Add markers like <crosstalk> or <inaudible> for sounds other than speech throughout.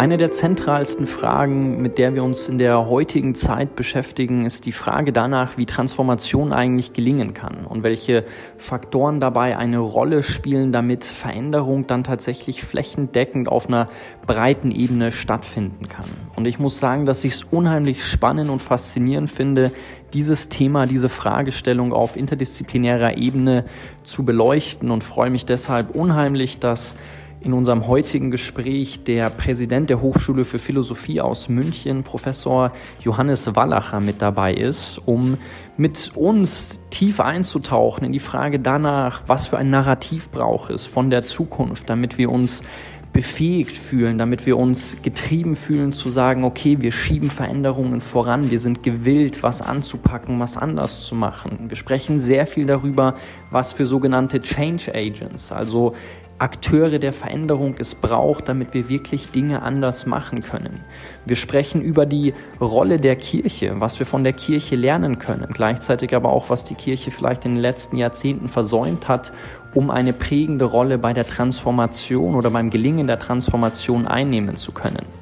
Eine der zentralsten Fragen, mit der wir uns in der heutigen Zeit beschäftigen, ist die Frage danach, wie Transformation eigentlich gelingen kann und welche Faktoren dabei eine Rolle spielen, damit Veränderung dann tatsächlich flächendeckend auf einer breiten Ebene stattfinden kann. Und ich muss sagen, dass ich es unheimlich spannend und faszinierend finde, dieses Thema, diese Fragestellung auf interdisziplinärer Ebene zu beleuchten und freue mich deshalb unheimlich, dass in unserem heutigen Gespräch der Präsident der Hochschule für Philosophie aus München, Professor Johannes Wallacher, mit dabei ist, um mit uns tief einzutauchen in die Frage danach, was für ein Narrativ braucht es von der Zukunft, damit wir uns befähigt fühlen, damit wir uns getrieben fühlen zu sagen, okay, wir schieben Veränderungen voran, wir sind gewillt, was anzupacken, was anders zu machen. Wir sprechen sehr viel darüber, was für sogenannte Change Agents, also Akteure der Veränderung es braucht, damit wir wirklich Dinge anders machen können. Wir sprechen über die Rolle der Kirche, was wir von der Kirche lernen können, gleichzeitig aber auch, was die Kirche vielleicht in den letzten Jahrzehnten versäumt hat, um eine prägende Rolle bei der Transformation oder beim Gelingen der Transformation einnehmen zu können.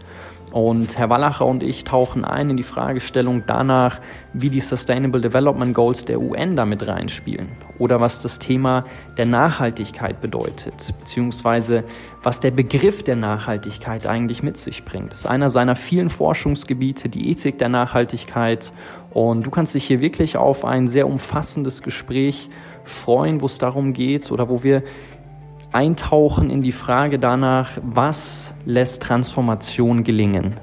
Und Herr Wallacher und ich tauchen ein in die Fragestellung danach, wie die Sustainable Development Goals der UN damit reinspielen oder was das Thema der Nachhaltigkeit bedeutet, beziehungsweise was der Begriff der Nachhaltigkeit eigentlich mit sich bringt. Das ist einer seiner vielen Forschungsgebiete, die Ethik der Nachhaltigkeit. Und du kannst dich hier wirklich auf ein sehr umfassendes Gespräch freuen, wo es darum geht oder wo wir eintauchen in die Frage danach, was lässt Transformation gelingen.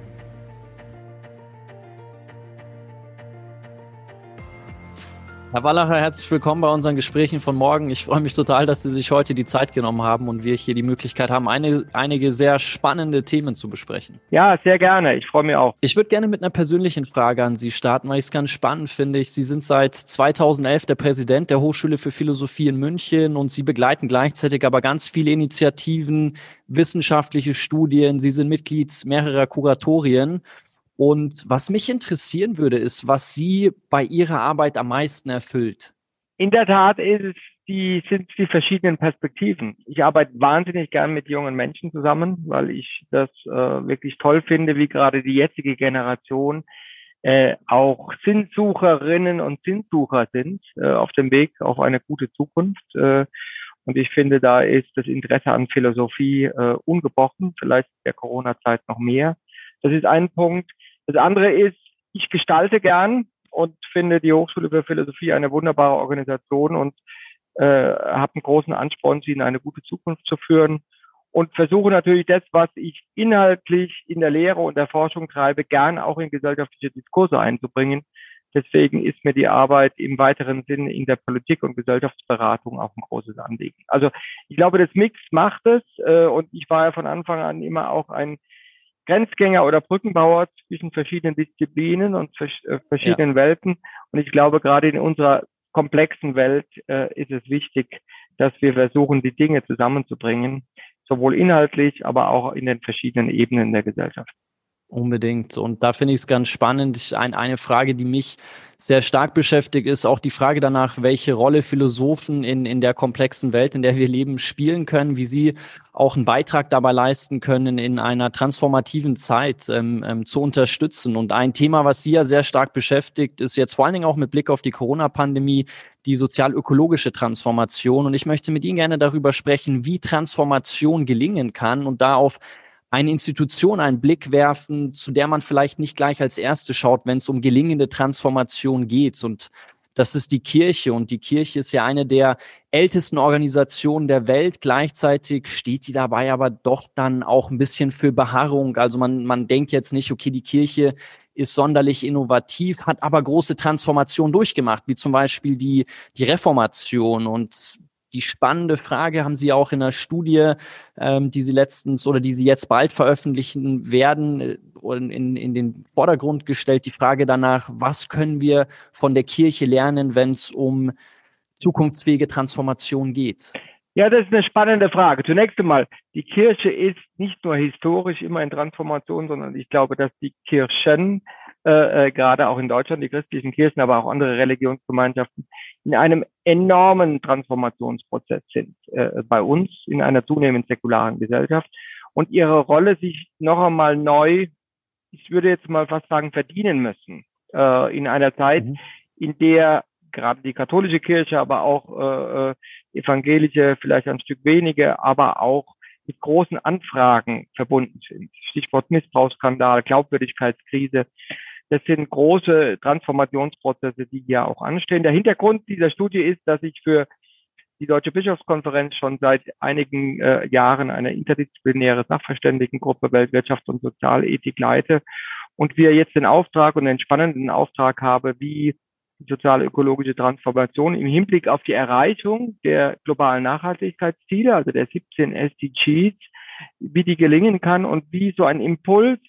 Herr Wallacher, herzlich willkommen bei unseren Gesprächen von morgen. Ich freue mich total, dass Sie sich heute die Zeit genommen haben und wir hier die Möglichkeit haben, eine, einige sehr spannende Themen zu besprechen. Ja, sehr gerne. Ich freue mich auch. Ich würde gerne mit einer persönlichen Frage an Sie starten, weil ich es ganz spannend finde. Sie sind seit 2011 der Präsident der Hochschule für Philosophie in München und Sie begleiten gleichzeitig aber ganz viele Initiativen, wissenschaftliche Studien. Sie sind Mitglied mehrerer Kuratorien. Und was mich interessieren würde, ist, was Sie bei Ihrer Arbeit am meisten erfüllt. In der Tat ist es die, sind die verschiedenen Perspektiven. Ich arbeite wahnsinnig gern mit jungen Menschen zusammen, weil ich das äh, wirklich toll finde, wie gerade die jetzige Generation äh, auch Sinnsucherinnen und Sinnsucher sind äh, auf dem Weg auf eine gute Zukunft. Äh, und ich finde, da ist das Interesse an Philosophie äh, ungebrochen, vielleicht der Corona-Zeit noch mehr. Das ist ein Punkt. Das andere ist, ich gestalte gern und finde die Hochschule für Philosophie eine wunderbare Organisation und äh, habe einen großen Ansporn, sie in eine gute Zukunft zu führen und versuche natürlich das, was ich inhaltlich in der Lehre und der Forschung treibe, gern auch in gesellschaftliche Diskurse einzubringen. Deswegen ist mir die Arbeit im weiteren Sinne in der Politik und Gesellschaftsberatung auch ein großes Anliegen. Also ich glaube, das Mix macht es äh, und ich war ja von Anfang an immer auch ein Grenzgänger oder Brückenbauer zwischen verschiedenen Disziplinen und äh, verschiedenen ja. Welten. Und ich glaube, gerade in unserer komplexen Welt äh, ist es wichtig, dass wir versuchen, die Dinge zusammenzubringen, sowohl inhaltlich, aber auch in den verschiedenen Ebenen der Gesellschaft. Unbedingt. Und da finde ich es ganz spannend. Ein, eine Frage, die mich sehr stark beschäftigt, ist auch die Frage danach, welche Rolle Philosophen in, in der komplexen Welt, in der wir leben, spielen können, wie sie auch einen Beitrag dabei leisten können, in einer transformativen Zeit ähm, ähm, zu unterstützen. Und ein Thema, was Sie ja sehr stark beschäftigt, ist jetzt vor allen Dingen auch mit Blick auf die Corona-Pandemie, die sozial-ökologische Transformation. Und ich möchte mit Ihnen gerne darüber sprechen, wie Transformation gelingen kann und da auf eine Institution einen Blick werfen, zu der man vielleicht nicht gleich als erste schaut, wenn es um gelingende Transformation geht. Und das ist die Kirche. Und die Kirche ist ja eine der ältesten Organisationen der Welt. Gleichzeitig steht sie dabei aber doch dann auch ein bisschen für Beharrung. Also man, man denkt jetzt nicht, okay, die Kirche ist sonderlich innovativ, hat aber große Transformationen durchgemacht, wie zum Beispiel die, die Reformation. Und die spannende Frage haben Sie auch in einer Studie, ähm, die Sie letztens oder die Sie jetzt bald veröffentlichen werden, äh, in, in den Vordergrund gestellt. Die Frage danach, was können wir von der Kirche lernen, wenn es um zukunftsfähige Transformation geht? Ja, das ist eine spannende Frage. Zunächst einmal, die Kirche ist nicht nur historisch immer in Transformation, sondern ich glaube, dass die Kirchen, äh, äh, gerade auch in Deutschland, die christlichen Kirchen, aber auch andere Religionsgemeinschaften, in einem enormen Transformationsprozess sind. Äh, bei uns in einer zunehmend säkularen Gesellschaft. und ihre Rolle sich noch einmal neu, ich würde jetzt mal fast sagen, verdienen müssen. Äh, in einer Zeit, mhm. in der gerade die katholische Kirche, aber auch äh, äh evangelische, vielleicht ein Stück weniger, aber auch mit großen Anfragen verbunden sind. Stichwort Missbrauchsskandal, Glaubwürdigkeitskrise. Das sind große Transformationsprozesse, die ja auch anstehen. Der Hintergrund dieser Studie ist, dass ich für die Deutsche Bischofskonferenz schon seit einigen äh, Jahren eine interdisziplinäre Sachverständigengruppe Weltwirtschaft und Sozialethik leite und wir jetzt den Auftrag und den spannenden Auftrag habe, wie die sozial-ökologische Transformation im Hinblick auf die Erreichung der globalen Nachhaltigkeitsziele, also der 17 SDGs, wie die gelingen kann und wie so ein Impuls,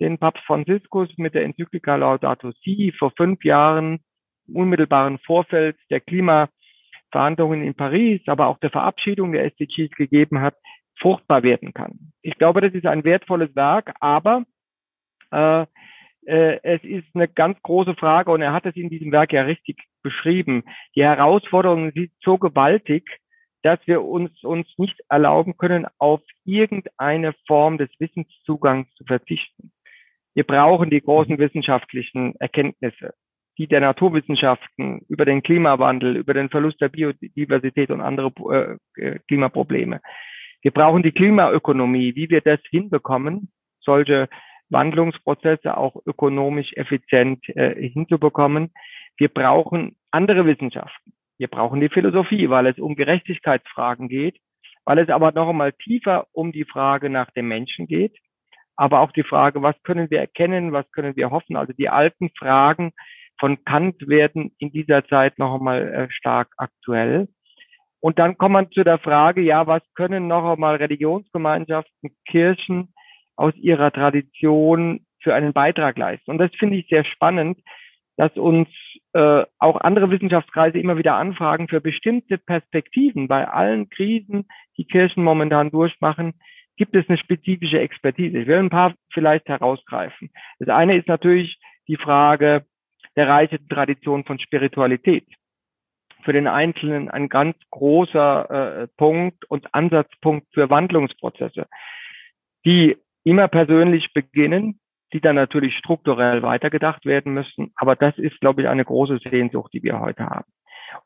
den Papst Franziskus mit der Enzyklika Laudato Si vor fünf Jahren unmittelbaren Vorfeld der Klimaverhandlungen in Paris, aber auch der Verabschiedung der SDGs gegeben hat, fruchtbar werden kann. Ich glaube, das ist ein wertvolles Werk, aber äh, äh, es ist eine ganz große Frage und er hat es in diesem Werk ja richtig beschrieben. Die Herausforderungen sind so gewaltig, dass wir uns uns nicht erlauben können, auf irgendeine Form des Wissenszugangs zu verzichten. Wir brauchen die großen wissenschaftlichen Erkenntnisse, die der Naturwissenschaften über den Klimawandel, über den Verlust der Biodiversität und andere äh, Klimaprobleme. Wir brauchen die Klimaökonomie, wie wir das hinbekommen, solche Wandlungsprozesse auch ökonomisch effizient äh, hinzubekommen. Wir brauchen andere Wissenschaften. Wir brauchen die Philosophie, weil es um Gerechtigkeitsfragen geht, weil es aber noch einmal tiefer um die Frage nach dem Menschen geht, aber auch die Frage, was können wir erkennen, was können wir hoffen. Also die alten Fragen von Kant werden in dieser Zeit noch einmal äh, stark aktuell. Und dann kommt man zu der Frage, ja, was können noch einmal Religionsgemeinschaften, Kirchen aus ihrer Tradition für einen Beitrag leisten. Und das finde ich sehr spannend, dass uns äh, auch andere Wissenschaftskreise immer wieder anfragen für bestimmte Perspektiven. Bei allen Krisen, die Kirchen momentan durchmachen, gibt es eine spezifische Expertise. Ich will ein paar vielleicht herausgreifen. Das eine ist natürlich die Frage der reichen Tradition von Spiritualität. Für den Einzelnen ein ganz großer äh, Punkt und Ansatzpunkt für Wandlungsprozesse, die immer persönlich beginnen, die dann natürlich strukturell weitergedacht werden müssen. Aber das ist, glaube ich, eine große Sehnsucht, die wir heute haben.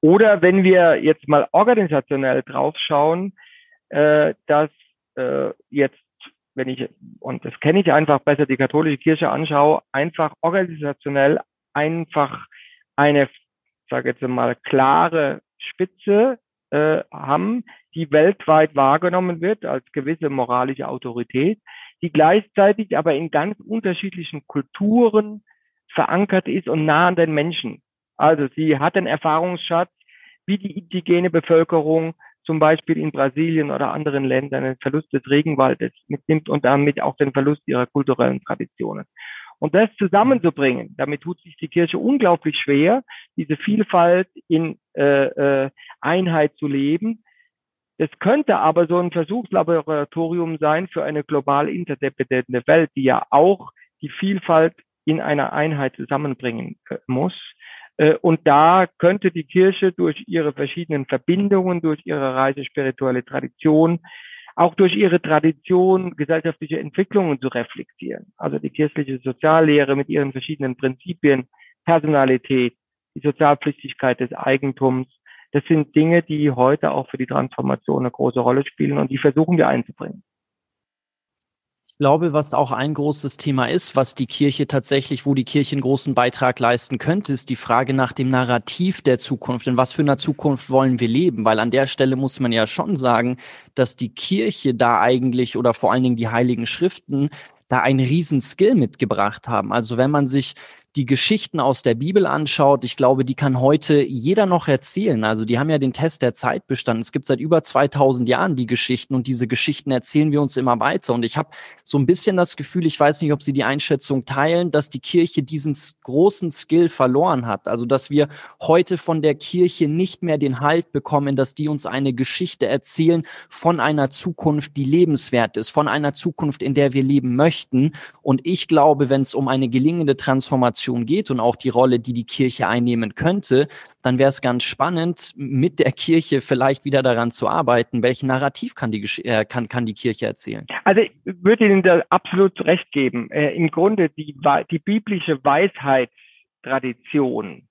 Oder wenn wir jetzt mal organisationell draufschauen, äh, dass äh, jetzt, wenn ich, und das kenne ich einfach besser, die katholische Kirche anschaue, einfach organisationell einfach eine, sage jetzt mal, klare Spitze äh, haben, die weltweit wahrgenommen wird als gewisse moralische Autorität, die gleichzeitig aber in ganz unterschiedlichen Kulturen verankert ist und nah an den Menschen. Also sie hat einen Erfahrungsschatz, wie die indigene Bevölkerung zum Beispiel in Brasilien oder anderen Ländern den Verlust des Regenwaldes mitnimmt und damit auch den Verlust ihrer kulturellen Traditionen. Und das zusammenzubringen, damit tut sich die Kirche unglaublich schwer, diese Vielfalt in äh, äh, Einheit zu leben. Es könnte aber so ein Versuchslaboratorium sein für eine global interdependente Welt, die ja auch die Vielfalt in einer Einheit zusammenbringen äh, muss. Äh, und da könnte die Kirche durch ihre verschiedenen Verbindungen, durch ihre reiche spirituelle Tradition, auch durch ihre Tradition gesellschaftliche Entwicklungen zu reflektieren. Also die kirchliche Soziallehre mit ihren verschiedenen Prinzipien, Personalität, die Sozialpflichtigkeit des Eigentums, das sind Dinge, die heute auch für die Transformation eine große Rolle spielen und die versuchen wir einzubringen. Ich glaube, was auch ein großes Thema ist, was die Kirche tatsächlich, wo die Kirche einen großen Beitrag leisten könnte, ist die Frage nach dem Narrativ der Zukunft. In was für einer Zukunft wollen wir leben? Weil an der Stelle muss man ja schon sagen, dass die Kirche da eigentlich oder vor allen Dingen die Heiligen Schriften da einen riesen Skill mitgebracht haben. Also wenn man sich die Geschichten aus der Bibel anschaut, ich glaube, die kann heute jeder noch erzählen. Also die haben ja den Test der Zeit bestanden. Es gibt seit über 2000 Jahren die Geschichten und diese Geschichten erzählen wir uns immer weiter. Und ich habe so ein bisschen das Gefühl, ich weiß nicht, ob Sie die Einschätzung teilen, dass die Kirche diesen großen Skill verloren hat. Also dass wir heute von der Kirche nicht mehr den Halt bekommen, dass die uns eine Geschichte erzählen von einer Zukunft, die lebenswert ist, von einer Zukunft, in der wir leben möchten. Und ich glaube, wenn es um eine gelingende Transformation Transformation geht und auch die Rolle, die die Kirche einnehmen könnte, dann wäre es ganz spannend, mit der Kirche vielleicht wieder daran zu arbeiten. Welchen Narrativ kann die, äh, kann, kann die Kirche erzählen? Also ich würde Ihnen da absolut recht geben. Äh, Im Grunde die, die biblische Weisheitstradition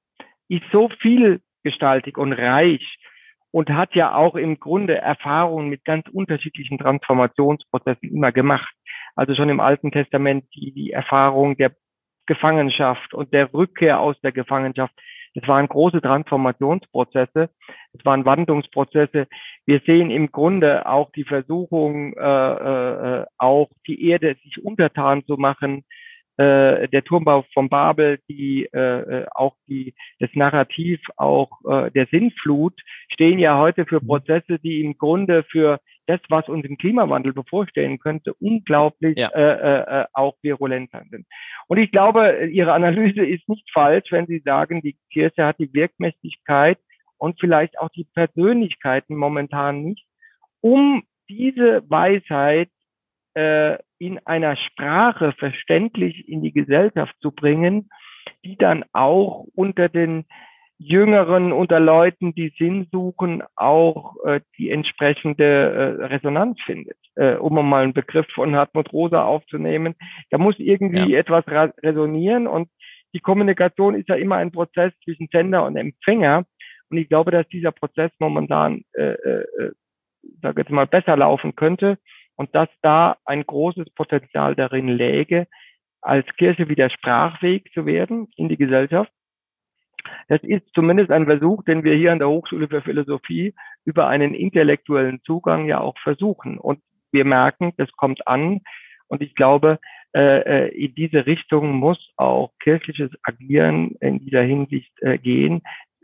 ist so vielgestaltig und reich, und hat ja auch im Grunde Erfahrungen mit ganz unterschiedlichen Transformationsprozessen immer gemacht. Also schon im Alten Testament die, die Erfahrung der Gefangenschaft und der Rückkehr aus der Gefangenschaft. Es waren große Transformationsprozesse, es waren Wandlungsprozesse. Wir sehen im Grunde auch die Versuchung, äh, äh, auch die Erde sich untertan zu machen, äh, der Turmbau von Babel, die äh, äh, auch die das Narrativ auch äh, der Sinnflut stehen ja heute für mhm. Prozesse, die im Grunde für das, was uns im Klimawandel bevorstehen könnte, unglaublich ja. äh, äh, äh auch virulent sind. Und ich glaube, Ihre Analyse ist nicht falsch, wenn Sie sagen, die Kirche hat die Wirkmächtigkeit und vielleicht auch die Persönlichkeiten momentan nicht, um diese Weisheit äh, in einer Sprache verständlich in die Gesellschaft zu bringen, die dann auch unter den Jüngeren, unter Leuten, die Sinn suchen, auch äh, die entsprechende äh, Resonanz findet. Äh, um mal einen Begriff von Hartmut Rosa aufzunehmen, da muss irgendwie ja. etwas resonieren und die Kommunikation ist ja immer ein Prozess zwischen Sender und Empfänger. Und ich glaube, dass dieser Prozess momentan, äh, äh, äh sage jetzt mal, besser laufen könnte und dass da ein großes Potenzial darin läge, als Kirche wieder sprachfähig zu werden in die Gesellschaft. Das ist zumindest ein Versuch, den wir hier an der Hochschule für Philosophie über einen intellektuellen Zugang ja auch versuchen. Und wir merken, das kommt an. Und ich glaube, äh, äh, in diese Richtung muss auch kirchliches Agieren in dieser Hinsicht äh, gehen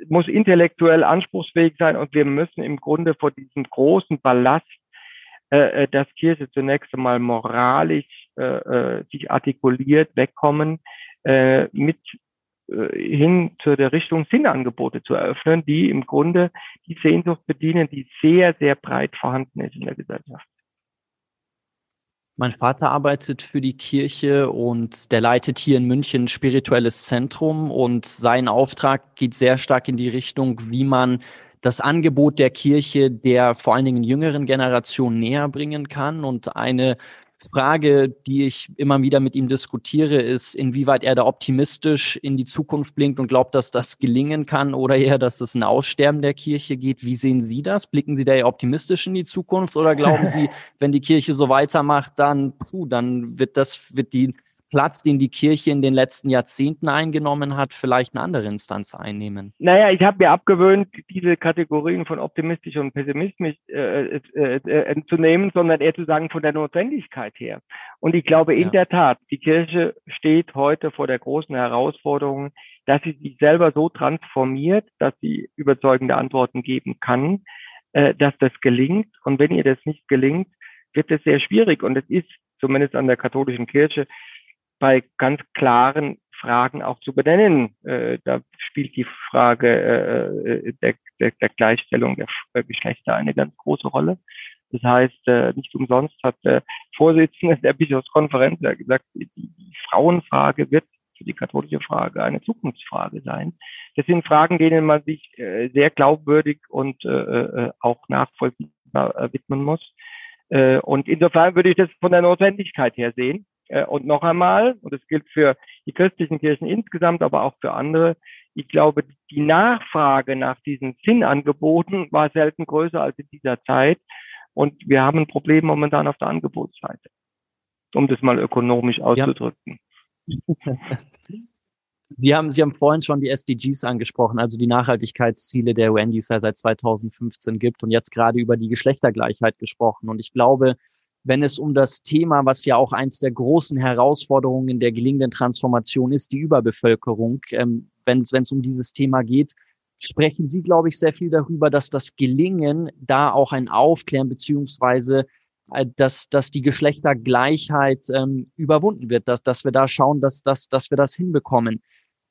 muss intellektuell anspruchsfähig sein und wir müssen im Grunde vor diesem großen Ballast dass Kirche zunächst einmal moralisch sich artikuliert, wegkommen, mit hin zu der Richtung Sinnangebote zu eröffnen, die im Grunde die Sehnsucht bedienen, die sehr, sehr breit vorhanden ist in der Gesellschaft. Mein Vater arbeitet für die Kirche und der leitet hier in München ein spirituelles Zentrum und sein Auftrag geht sehr stark in die Richtung, wie man das Angebot der Kirche der vor allen Dingen jüngeren Generation näher bringen kann. Und eine Frage, die ich immer wieder mit ihm diskutiere, ist, inwieweit er da optimistisch in die Zukunft blinkt und glaubt, dass das gelingen kann oder eher, dass es ein Aussterben der Kirche geht. Wie sehen Sie das? Blicken Sie da eher optimistisch in die Zukunft oder glauben <laughs> Sie, wenn die Kirche so weitermacht, dann, puh, dann wird das, wird die Platz, den die Kirche in den letzten Jahrzehnten eingenommen hat, vielleicht eine andere Instanz einnehmen? Naja, ich habe mir abgewöhnt, diese Kategorien von optimistisch und pessimistisch äh, äh, äh, äh, zu nehmen, sondern eher zu sagen von der Notwendigkeit her. Und ich glaube in ja. der Tat, die Kirche steht heute vor der großen Herausforderung, dass sie sich selber so transformiert, dass sie überzeugende Antworten geben kann, äh, dass das gelingt. Und wenn ihr das nicht gelingt, wird es sehr schwierig. Und es ist zumindest an der katholischen Kirche bei ganz klaren Fragen auch zu benennen. Äh, da spielt die Frage äh, äh der, der, der, Gleichstellung der äh, Geschlechter eine ganz große Rolle. Das heißt, äh, nicht umsonst hat der Vorsitzende der Bischofskonferenz gesagt, die, die Frauenfrage wird für die katholische Frage eine Zukunftsfrage sein. Das sind Fragen, denen man sich äh, sehr glaubwürdig und äh, äh auch nachvollziehbar widmen muss. Äh, und insofern würde ich das von der Notwendigkeit her sehen. Äh, und noch einmal, und das gilt für die christlichen Kirchen insgesamt, aber auch für andere, ich glaube, die Nachfrage nach diesen Sinnangeboten war selten größer als in dieser Zeit. Und wir haben ein Problem momentan auf der Angebotsseite, um das mal ökonomisch auszudrücken. Ja. <laughs> Sie haben, Sie haben vorhin schon die SDGs angesprochen, also die Nachhaltigkeitsziele der UN, die es ja seit 2015 gibt und jetzt gerade über die Geschlechtergleichheit gesprochen. Und ich glaube, wenn es um das Thema, was ja auch eins der großen Herausforderungen der gelingenden Transformation ist, die Überbevölkerung, ähm, wenn es wenn es um dieses Thema geht, sprechen Sie, glaube ich, sehr viel darüber, dass das Gelingen da auch ein Aufklären beziehungsweise äh, dass, dass die Geschlechtergleichheit ähm, überwunden wird, dass, dass wir da schauen, dass, dass, dass wir das hinbekommen.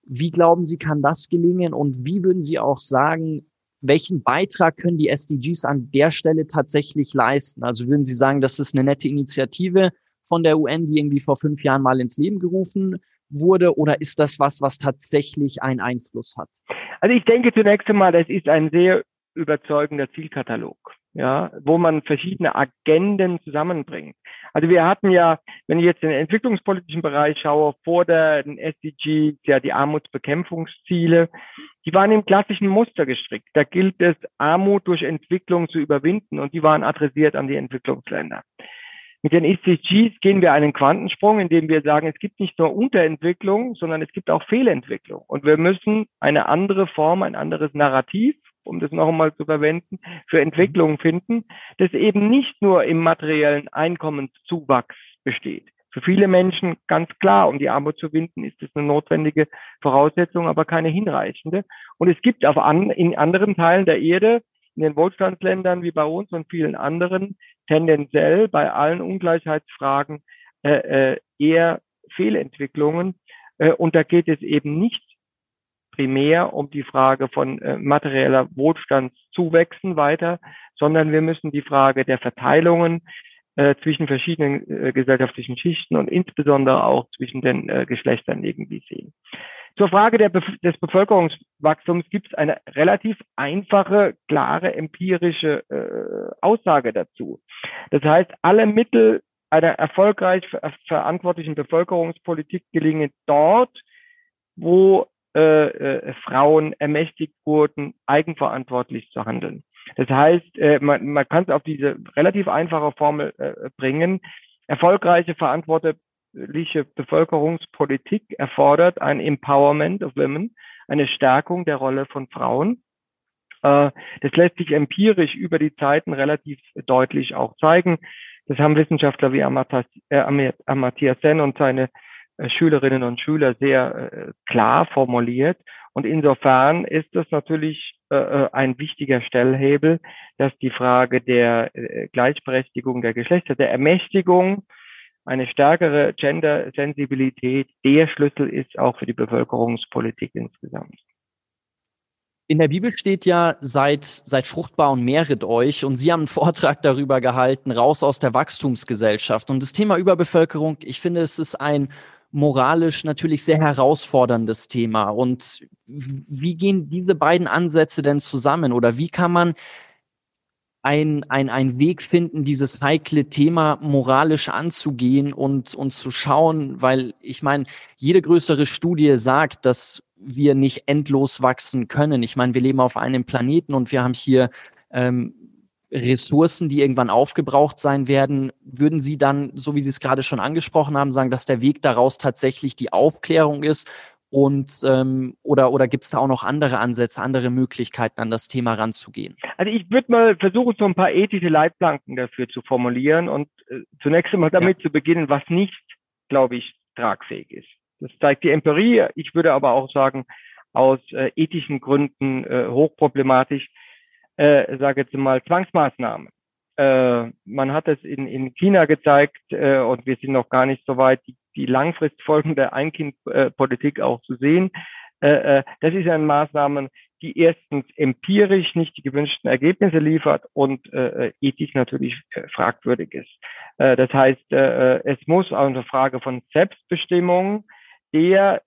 Wie glauben Sie, kann das gelingen? Und wie würden Sie auch sagen, welchen Beitrag können die SDGs an der Stelle tatsächlich leisten? Also würden Sie sagen, das ist eine nette Initiative von der UN, die irgendwie vor fünf Jahren mal ins Leben gerufen wurde oder ist das was, was tatsächlich einen Einfluss hat? Also ich denke zunächst einmal, das ist ein sehr überzeugender Zielkatalog, ja, wo man verschiedene Agenden zusammenbringt. Also wir hatten ja, wenn ich jetzt in den entwicklungspolitischen Bereich schaue, vor den SDGs ja die Armutsbekämpfungsziele, die waren im klassischen Muster gestrickt. Da gilt es, Armut durch Entwicklung zu überwinden und die waren adressiert an die Entwicklungsländer. Mit den SDGs gehen wir einen Quantensprung, indem wir sagen, es gibt nicht nur Unterentwicklung, sondern es gibt auch Fehlentwicklung. Und wir müssen eine andere Form, ein anderes Narrativ, um das noch einmal zu verwenden, für Entwicklung finden, das eben nicht nur im materiellen Einkommenszuwachs besteht. Für viele Menschen ganz klar, um die Armut zu winden, ist es eine notwendige Voraussetzung, aber keine hinreichende. Und es gibt auf an, in anderen Teilen der Erde in den Wohlstandsländern wie bei uns und vielen anderen tendenziell bei allen Ungleichheitsfragen äh, äh, eher Fehlentwicklungen. Äh, und da geht es eben nicht primär um die Frage von äh, materieller Wohlstandszuwächsen weiter, sondern wir müssen die Frage der Verteilungen äh, zwischen verschiedenen äh, gesellschaftlichen Schichten und insbesondere auch zwischen den äh, Geschlechtern irgendwie sehen. Zur Frage der, des Bevölkerungswachstums gibt es eine relativ einfache, klare empirische äh, Aussage dazu. Das heißt, alle Mittel einer erfolgreich ver verantwortlichen Bevölkerungspolitik gelingen dort, wo äh, äh, Frauen ermächtigt wurden, eigenverantwortlich zu handeln. Das heißt, äh, man, man kann es auf diese relativ einfache Formel äh, bringen. Erfolgreiche, verantwortete liche Bevölkerungspolitik erfordert ein Empowerment of Women, eine Stärkung der Rolle von Frauen. Äh, das lässt sich empirisch über die Zeiten relativ deutlich auch zeigen. Das haben Wissenschaftler wie äh, Amartya Sen und seine äh, Schülerinnen und Schüler sehr klar formuliert. Und insofern ist das natürlich ein wichtiger Stellhebel, dass die Frage der Gleichberechtigung der Geschlechter, der Ermächtigung eine stärkere Gender-Sensibilität der Schlüssel ist auch für die Bevölkerungspolitik insgesamt. In der Bibel steht ja, seid, seid fruchtbar und mehret euch. Und Sie haben einen Vortrag darüber gehalten, raus aus der Wachstumsgesellschaft. Und das Thema Überbevölkerung, ich finde, es ist ein moralisch natürlich sehr herausforderndes Thema. Und wie gehen diese beiden Ansätze denn zusammen? Oder wie kann man ein, ein, ein Weg finden, dieses heikle Thema moralisch anzugehen und, und zu schauen, weil ich meine, jede größere Studie sagt, dass wir nicht endlos wachsen können. Ich meine, wir leben auf einem Planeten und wir haben hier ähm, Ressourcen, die irgendwann aufgebraucht sein werden. Würden Sie dann, so wie Sie es gerade schon angesprochen haben, sagen, dass der Weg daraus tatsächlich die Aufklärung ist und ähm, oder oder gibt es da auch noch andere Ansätze, andere Möglichkeiten, an das Thema ranzugehen? Also ich würde mal versuchen, so ein paar ethische Leitplanken dafür zu formulieren und äh, zunächst einmal damit ja. zu beginnen, was nicht, glaube ich, tragfähig ist. Das zeigt die Empirie. Ich würde aber auch sagen, aus äh, ethischen Gründen äh, hochproblematisch, äh, sage jetzt mal Zwangsmaßnahmen. Äh, man hat es in, in China gezeigt äh, und wir sind noch gar nicht so weit, die die Einkindpolitik auch zu sehen. Äh, äh, das ist eine Maßnahme, die erstens empirisch nicht die gewünschten Ergebnisse liefert und äh, ethisch natürlich fragwürdig ist. Das heißt, es muss auch eine Frage von Selbstbestimmung der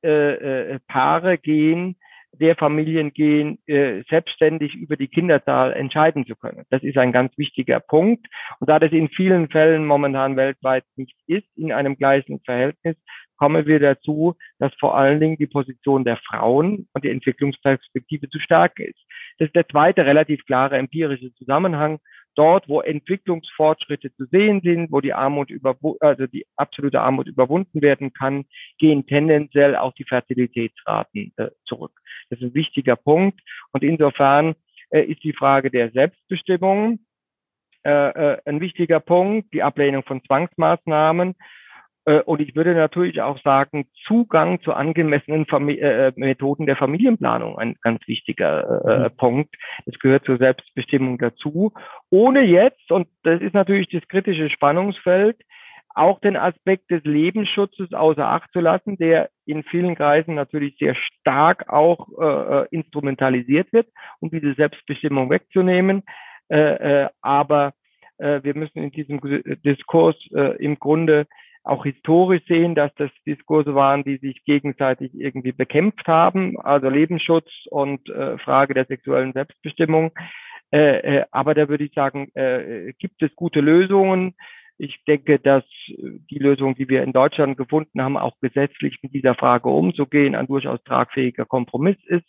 Paare gehen, der Familien gehen, äh, selbstständig über die Kinderzahl entscheiden zu können. Das ist ein ganz wichtiger Punkt. Und da das in vielen Fällen momentan weltweit nicht ist, in einem gleichen Verhältnis, kommen wir dazu, dass vor allen Dingen die Position der Frauen und die Entwicklungsperspektive zu stark ist. Das ist der zweite relativ klare empirische Zusammenhang dort, wo Entwicklungsfortschritte zu sehen sind, wo die Armut über, also die absolute Armut überwunden werden kann, gehen tendenziell auch die Fertilitätsraten äh, zurück. Das ist ein wichtiger Punkt. Und insofern äh, ist die Frage der Selbstbestimmung äh, äh ein wichtiger Punkt, die Ablehnung von Zwangsmaßnahmen und ich würde natürlich auch sagen, Zugang zu angemessenen Famili äh, Methoden der Familienplanung, ein ganz wichtiger äh, mhm. Punkt. Das gehört zur Selbstbestimmung dazu. Ohne jetzt, und das ist natürlich das kritische Spannungsfeld, auch den Aspekt des Lebensschutzes außer Acht zu lassen, der in vielen Kreisen natürlich sehr stark auch äh, instrumentalisiert wird, um diese Selbstbestimmung wegzunehmen. Äh, äh, aber äh, wir müssen in diesem Diskurs äh, im Grunde auch historisch sehen, dass das Diskurse waren, die sich gegenseitig irgendwie bekämpft haben, also Lebensschutz und äh, Frage der sexuellen Selbstbestimmung. Äh, äh, aber da würde ich sagen, äh, gibt es gute Lösungen. Ich denke, dass die Lösung, die wir in Deutschland gefunden haben, auch gesetzlich mit dieser Frage umzugehen, ein durchaus tragfähiger Kompromiss ist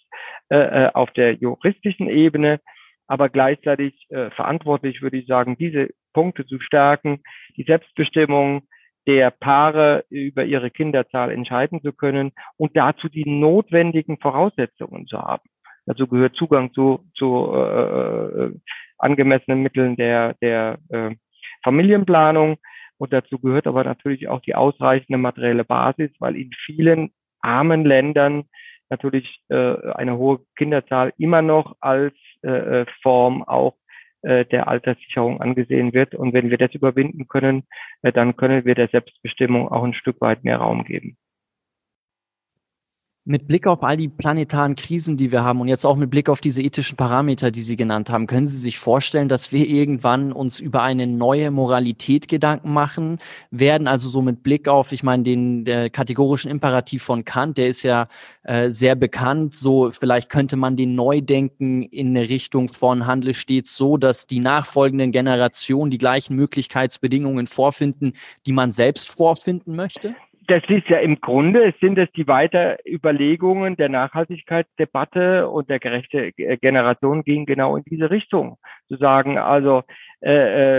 äh, äh auf der juristischen Ebene aber gleichzeitig äh, verantwortlich, würde ich sagen, diese Punkte zu stärken, die Selbstbestimmung der Paare über ihre Kinderzahl entscheiden zu können und dazu die notwendigen Voraussetzungen zu haben. Dazu gehört Zugang zu, zu äh, angemessenen Mitteln der, der äh, Familienplanung und dazu gehört aber natürlich auch die ausreichende materielle Basis, weil in vielen armen Ländern natürlich äh, eine hohe Kinderzahl immer noch als äh, Form auch äh, der Alterssicherung angesehen wird. Und wenn wir das überwinden können, äh, dann können wir der Selbstbestimmung auch ein Stück weit mehr Raum geben mit Blick auf all die planetaren Krisen, die wir haben und jetzt auch mit Blick auf diese ethischen Parameter, die Sie genannt haben, können Sie sich vorstellen, dass wir irgendwann uns über eine neue Moralität Gedanken machen werden? Also so mit Blick auf, ich meine, den der kategorischen Imperativ von Kant, der ist ja äh, sehr bekannt. So vielleicht könnte man den neu denken in eine Richtung von Handel stets so, dass die nachfolgenden Generationen die gleichen Möglichkeitsbedingungen vorfinden, die man selbst vorfinden möchte? Das ist ja im Grunde, es sind es die Weiterüberlegungen der Nachhaltigkeitsdebatte und der gerechte Generation gehen genau in diese Richtung. Zu sagen, also äh,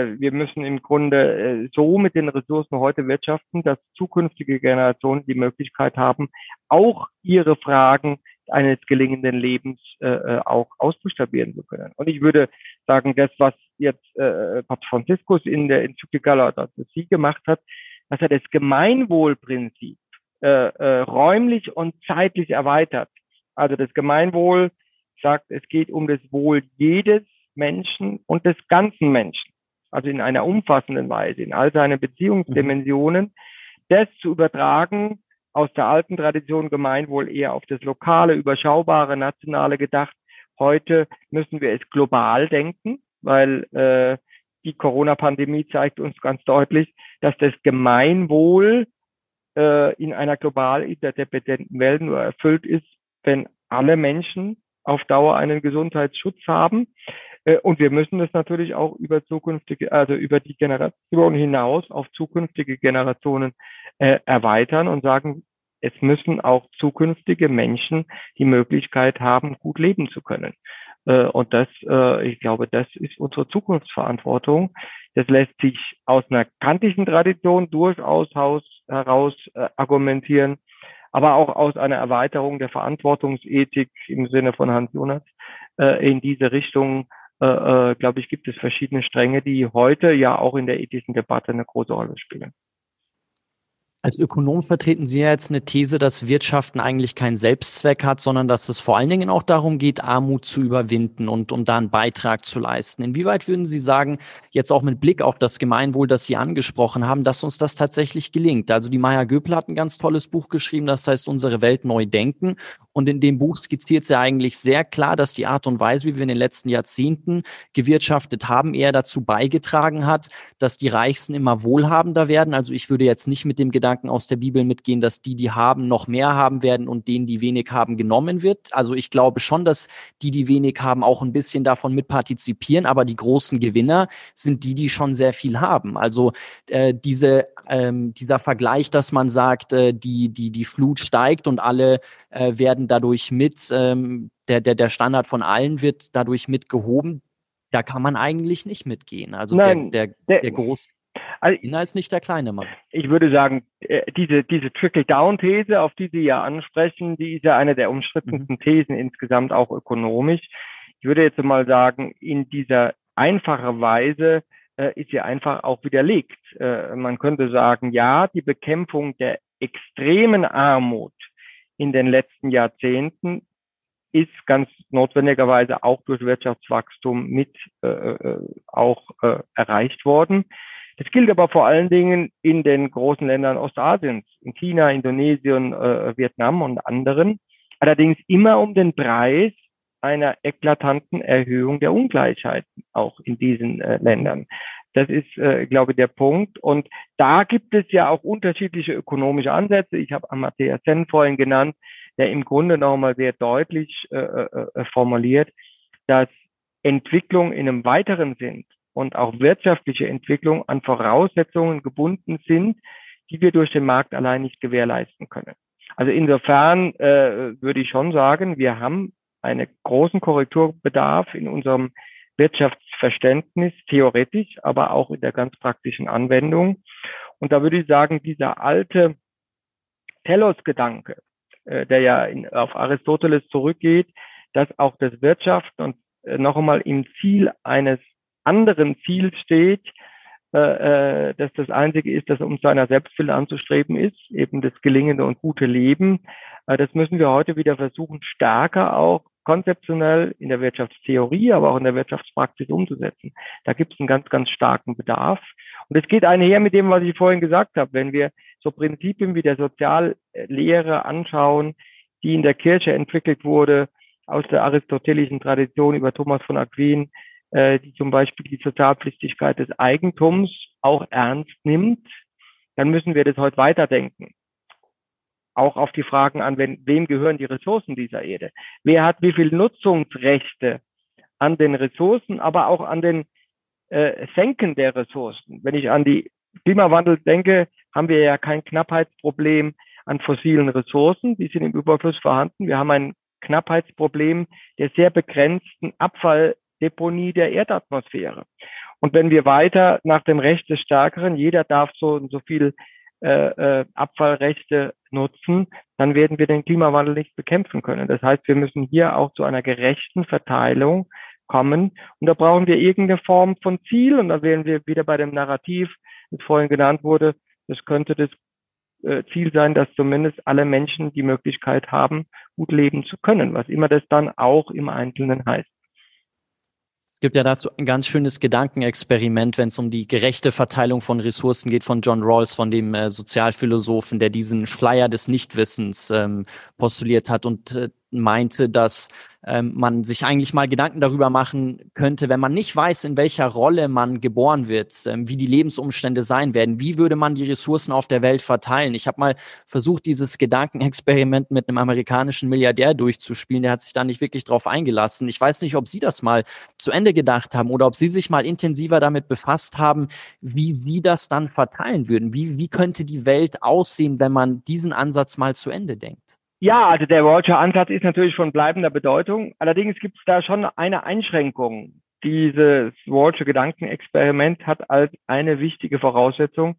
äh, wir müssen im Grunde äh, so mit den Ressourcen heute wirtschaften, dass zukünftige Generationen die Möglichkeit haben, auch ihre Fragen eines gelingenden Lebens äh, äh auch ausbuchstabieren zu können. Und ich würde sagen, das, was jetzt äh, Papst Franziskus in der Enzyklika Laudato Si gemacht hat, dass er das Gemeinwohlprinzip äh, äh, räumlich und zeitlich erweitert. Also das Gemeinwohl sagt, es geht um das Wohl jedes Menschen und des ganzen Menschen. Also in einer umfassenden Weise, in all seinen Beziehungsdimensionen, das zu übertragen aus der alten Tradition Gemeinwohl eher auf das lokale, überschaubare, nationale gedacht. Heute müssen wir es global denken, weil äh, die Corona-Pandemie zeigt uns ganz deutlich, dass das Gemeinwohl äh, in einer global interdependenten Welt nur erfüllt ist, wenn alle Menschen auf Dauer einen Gesundheitsschutz haben. Äh, und wir müssen das natürlich auch über zukünftige, also über die Generation hinaus auf zukünftige Generationen äh, erweitern und sagen, es müssen auch zukünftige Menschen die Möglichkeit haben, gut leben zu können. Äh, und das, äh, ich glaube, das ist unsere Zukunftsverantwortung. Das lässt sich aus einer kantischen Tradition durchaus heraus äh, argumentieren, aber auch aus einer Erweiterung der Verantwortungsethik im Sinne von Hans Jonas in diese Richtung, glaube ich, gibt es verschiedene Stränge, die heute ja auch in der ethischen Debatte eine große Rolle spielen. Als Ökonom vertreten Sie ja jetzt eine These, dass Wirtschaften eigentlich keinen Selbstzweck hat, sondern dass es vor allen Dingen auch darum geht, Armut zu überwinden und um da einen Beitrag zu leisten. Inwieweit würden Sie sagen, jetzt auch mit Blick auf das Gemeinwohl, das Sie angesprochen haben, dass uns das tatsächlich gelingt? Also die Maya Göpel hat ein ganz tolles Buch geschrieben, das heißt Unsere Welt neu denken. Und in dem Buch skizziert sie eigentlich sehr klar, dass die Art und Weise, wie wir in den letzten Jahrzehnten gewirtschaftet haben, eher dazu beigetragen hat, dass die Reichsten immer wohlhabender werden. Also ich würde jetzt nicht mit dem Gedanken aus der Bibel mitgehen, dass die, die haben, noch mehr haben werden und denen, die wenig haben, genommen wird. Also ich glaube schon, dass die, die wenig haben, auch ein bisschen davon mitpartizipieren. Aber die großen Gewinner sind die, die schon sehr viel haben. Also äh, diese, ähm, dieser Vergleich, dass man sagt, äh, die, die, die Flut steigt und alle äh, werden dadurch mit, ähm, der, der, der Standard von allen wird dadurch mitgehoben. Da kann man eigentlich nicht mitgehen. Also Nein, der, der, der, der große also, ist nicht der kleine Mann. Ich würde sagen, äh, diese, diese Trickle-Down-These, auf die Sie ja ansprechen, die ist ja eine der umstrittensten mhm. Thesen insgesamt auch ökonomisch. Ich würde jetzt mal sagen, in dieser einfachen Weise äh, ist sie einfach auch widerlegt. Äh, man könnte sagen, ja, die Bekämpfung der extremen Armut in den letzten Jahrzehnten ist ganz notwendigerweise auch durch Wirtschaftswachstum mit äh, äh, auch äh, erreicht worden. Das gilt aber vor allen Dingen in den großen Ländern Ostasiens, in China, Indonesien, äh, Vietnam und anderen. Allerdings immer um den Preis einer eklatanten Erhöhung der Ungleichheiten auch in diesen äh, Ländern. Das ist, äh, glaube ich, der Punkt. Und da gibt es ja auch unterschiedliche ökonomische Ansätze. Ich habe Amartya Sen vorhin genannt, der im Grunde nochmal sehr deutlich äh, äh, äh, formuliert, dass Entwicklung in einem weiteren Sinn und auch wirtschaftliche Entwicklung an Voraussetzungen gebunden sind, die wir durch den Markt allein nicht gewährleisten können. Also insofern äh, würde ich schon sagen, wir haben einen großen Korrekturbedarf in unserem Wirtschaftsverständnis, theoretisch, aber auch in der ganz praktischen Anwendung. Und da würde ich sagen, dieser alte Telos-Gedanke, äh, der ja in, auf Aristoteles zurückgeht, dass auch das Wirtschaften und äh, noch einmal im Ziel eines anderen Ziels steht, äh, äh, dass das Einzige ist, das um seiner Selbstwillen anzustreben ist, eben das gelingende und gute Leben. Äh, das müssen wir heute wieder versuchen, stärker auch konzeptionell in der Wirtschaftstheorie, aber auch in der Wirtschaftspraxis umzusetzen. Da gibt es einen ganz, ganz starken Bedarf. Und es geht einher mit dem, was ich vorhin gesagt habe. Wenn wir so Prinzipien wie der Soziallehre anschauen, die in der Kirche entwickelt wurde, aus der aristotelischen Tradition über Thomas von Aquin, die zum Beispiel die Sozialpflichtigkeit des Eigentums auch ernst nimmt, dann müssen wir das heute weiterdenken. Auch auf die Fragen an, wenn, wem gehören die Ressourcen dieser Erde? Wer hat wie viel Nutzungsrechte an den Ressourcen, aber auch an den äh, Senken der Ressourcen? Wenn ich an die Klimawandel denke, haben wir ja kein Knappheitsproblem an fossilen Ressourcen. Die sind im Überfluss vorhanden. Wir haben ein Knappheitsproblem der sehr begrenzten Abfalldeponie der Erdatmosphäre. Und wenn wir weiter nach dem Recht des Stärkeren, jeder darf so und so viel äh, äh, Abfallrechte nutzen, dann werden wir den Klimawandel nicht bekämpfen können. Das heißt, wir müssen hier auch zu einer gerechten Verteilung kommen. Und da brauchen wir irgendeine Form von Ziel. Und da wären wir wieder bei dem Narrativ, das vorhin genannt wurde. Das könnte das äh, Ziel sein, dass zumindest alle Menschen die Möglichkeit haben, gut leben zu können, was immer das dann auch im Einzelnen heißt. Es gibt ja dazu ein ganz schönes Gedankenexperiment, wenn es um die gerechte Verteilung von Ressourcen geht, von John Rawls, von dem äh, Sozialphilosophen, der diesen Schleier des Nichtwissens ähm, postuliert hat. Und äh, meinte, dass ähm, man sich eigentlich mal Gedanken darüber machen könnte, wenn man nicht weiß, in welcher Rolle man geboren wird, ähm, wie die Lebensumstände sein werden, wie würde man die Ressourcen auf der Welt verteilen. Ich habe mal versucht, dieses Gedankenexperiment mit einem amerikanischen Milliardär durchzuspielen. Der hat sich da nicht wirklich drauf eingelassen. Ich weiß nicht, ob Sie das mal zu Ende gedacht haben oder ob Sie sich mal intensiver damit befasst haben, wie Sie das dann verteilen würden. Wie, wie könnte die Welt aussehen, wenn man diesen Ansatz mal zu Ende denkt? Ja, also der Walscher Ansatz ist natürlich von bleibender Bedeutung. Allerdings gibt es da schon eine Einschränkung. Dieses Walsche Gedankenexperiment hat als eine wichtige Voraussetzung,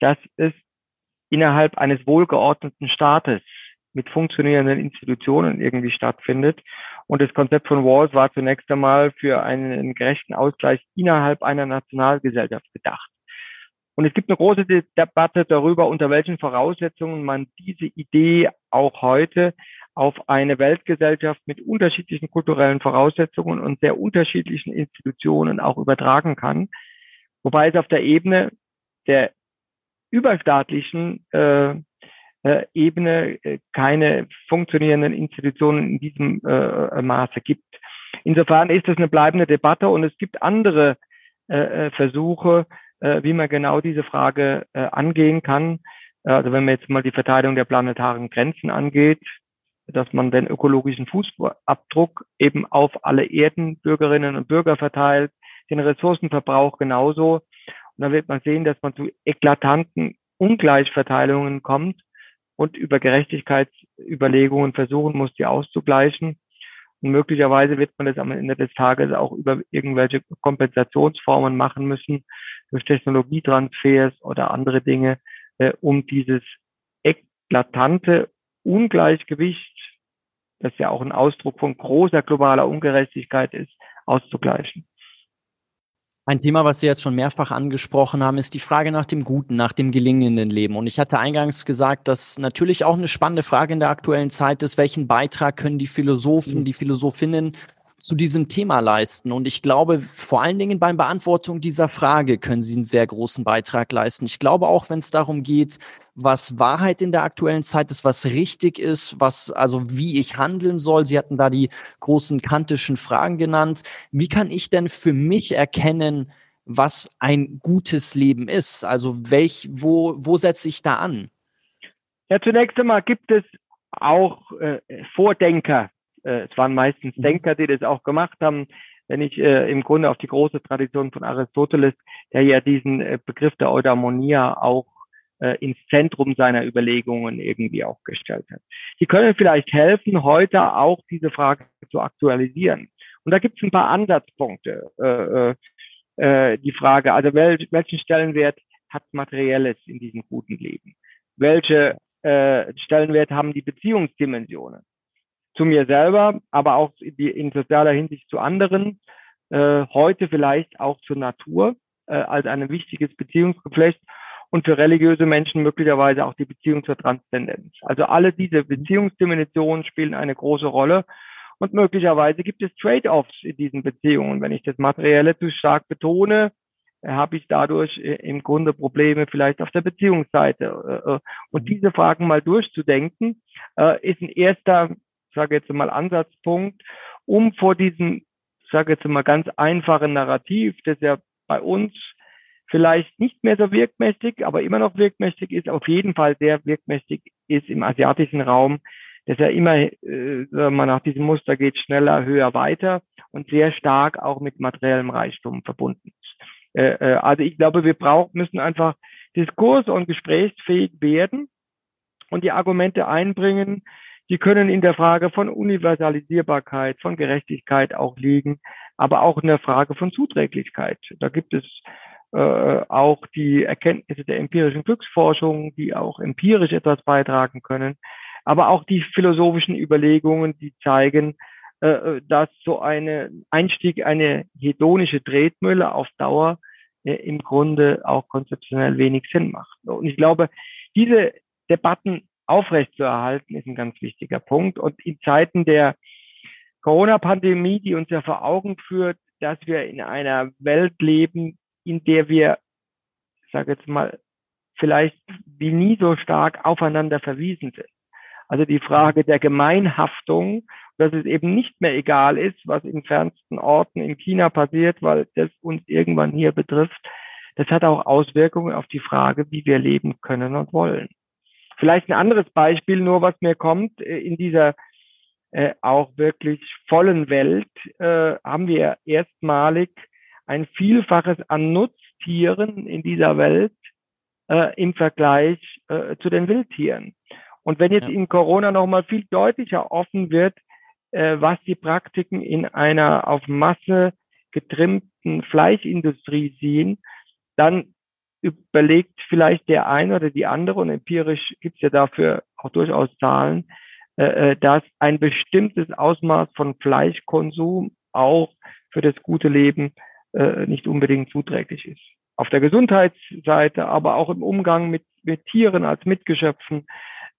dass es innerhalb eines wohlgeordneten Staates mit funktionierenden Institutionen irgendwie stattfindet. Und das Konzept von Walls war zunächst einmal für einen gerechten Ausgleich innerhalb einer Nationalgesellschaft gedacht. Und es gibt eine große Debatte darüber, unter welchen Voraussetzungen man diese Idee auch heute auf eine Weltgesellschaft mit unterschiedlichen kulturellen Voraussetzungen und sehr unterschiedlichen Institutionen auch übertragen kann. Wobei es auf der Ebene der überstaatlichen äh, äh, Ebene äh, keine funktionierenden Institutionen in diesem äh, Maße gibt. Insofern ist das eine bleibende Debatte und es gibt andere äh, äh Versuche, äh, wie man genau diese Frage äh, angehen kann. Also wenn man jetzt mal die Verteilung der planetaren Grenzen angeht, dass man den ökologischen Fußabdruck eben auf alle Erdenbürgerinnen und Bürger verteilt, den Ressourcenverbrauch genauso. Und dann wird man sehen, dass man zu eklatanten Ungleichverteilungen kommt und über Gerechtigkeitsüberlegungen versuchen muss, die auszugleichen. Und möglicherweise wird man das am Ende des Tages auch über irgendwelche Kompensationsformen machen müssen, durch Technologietransfers oder andere Dinge, äh, um dieses eklatante Ungleichgewicht, das ja auch ein Ausdruck von großer globaler Ungerechtigkeit ist, auszugleichen. Ein Thema, was Sie jetzt schon mehrfach angesprochen haben, ist die Frage nach dem guten, nach dem gelingenden Leben. Und ich hatte eingangs gesagt, dass natürlich auch eine spannende Frage in der aktuellen Zeit ist, welchen Beitrag können die Philosophen, mhm. die Philosophinnen zu diesem Thema leisten. Und ich glaube, vor allen Dingen beim Beantwortung dieser Frage können Sie einen sehr großen Beitrag leisten. Ich glaube auch, wenn es darum geht, was Wahrheit in der aktuellen Zeit ist, was richtig ist, was, also wie ich handeln soll. Sie hatten da die großen kantischen Fragen genannt. Wie kann ich denn für mich erkennen, was ein gutes Leben ist? Also welch, wo, wo setze ich da an? Ja, zunächst einmal gibt es auch äh, Vordenker. Äh, es waren meistens mhm. Denker, die das auch gemacht haben. Wenn ich äh, im Grunde auf die große Tradition von Aristoteles, der ja diesen äh, Begriff der Eudaimonia auch äh, ins Zentrum seiner Überlegungen irgendwie auch gestellt hat. Die können vielleicht helfen, heute auch diese Frage zu aktualisieren. Und da gibt es ein paar Ansatzpunkte. Äh, äh, äh, die Frage, also wel, welchen Stellenwert hat Materielles in diesem guten Leben? Welche äh, Stellenwert haben die Beziehungsdimensionen? Zu mir selber, aber auch in sozialer Hinsicht zu anderen, äh, heute vielleicht auch zur Natur äh, als ein wichtiges Beziehungsgeflecht und für religiöse Menschen möglicherweise auch die Beziehung zur Transzendenz. Also alle diese Beziehungsdimensionen spielen eine große Rolle und möglicherweise gibt es Trade-offs in diesen Beziehungen. Wenn ich das Materielle zu stark betone, äh, habe ich dadurch äh, im Grunde Probleme vielleicht auf der Beziehungsseite. Äh, und diese Fragen mal durchzudenken, ist ein erster, sage jetzt mal, Ansatzpunkt, um vor diesem, sage jetzt mal, ganz einfachen Narrativ, das ja bei uns vielleicht nicht mehr so wirkmächtig, aber immer noch wirkmächtig ist, auf jeden Fall sehr wirkmächtig ist im asiatischen Raum, dass er immer, äh, man nach diesem Muster geht, schneller, höher, weiter und sehr stark auch mit materiellem Reichtum verbunden ist. Äh, äh, also ich glaube, wir brauchen, müssen einfach diskurs- und gesprächsfähig werden und die Argumente einbringen, die können in der Frage von Universalisierbarkeit, von Gerechtigkeit auch liegen, aber auch in der Frage von Zuträglichkeit. Da gibt es äh, auch die Erkenntnisse der empirischen Glücksforschung, die auch empirisch etwas beitragen können, aber auch die philosophischen Überlegungen, die zeigen, äh, dass so ein Einstieg, eine hedonische Tretmühle auf Dauer äh, im Grunde auch konzeptionell wenig Sinn macht. Und ich glaube, diese Debatten aufrechtzuerhalten, ist ein ganz wichtiger Punkt. Und in Zeiten der Corona-Pandemie, die uns ja vor Augen führt, dass wir in einer Welt leben, in der wir, ich sage jetzt mal, vielleicht wie nie so stark aufeinander verwiesen sind. Also die Frage der Gemeinhaftung, dass es eben nicht mehr egal ist, was in fernsten Orten in China passiert, weil das uns irgendwann hier betrifft. Das hat auch Auswirkungen auf die Frage, wie wir leben können und wollen. Vielleicht ein anderes Beispiel, nur was mir kommt, äh, in dieser äh, auch wirklich vollen Welt äh, haben wir erstmalig ein Vielfaches an Nutztieren in dieser Welt äh, im Vergleich äh, zu den Wildtieren. Und wenn jetzt ja. in Corona nochmal viel deutlicher offen wird, äh, was die Praktiken in einer auf Masse getrimmten Fleischindustrie sehen, dann überlegt vielleicht der eine oder die andere, und empirisch gibt es ja dafür auch durchaus Zahlen, äh, äh, dass ein bestimmtes Ausmaß von Fleischkonsum auch für das gute Leben äh, nicht unbedingt zuträglich ist. Auf der Gesundheitsseite, aber auch im Umgang mit, mit Tieren als Mitgeschöpfen,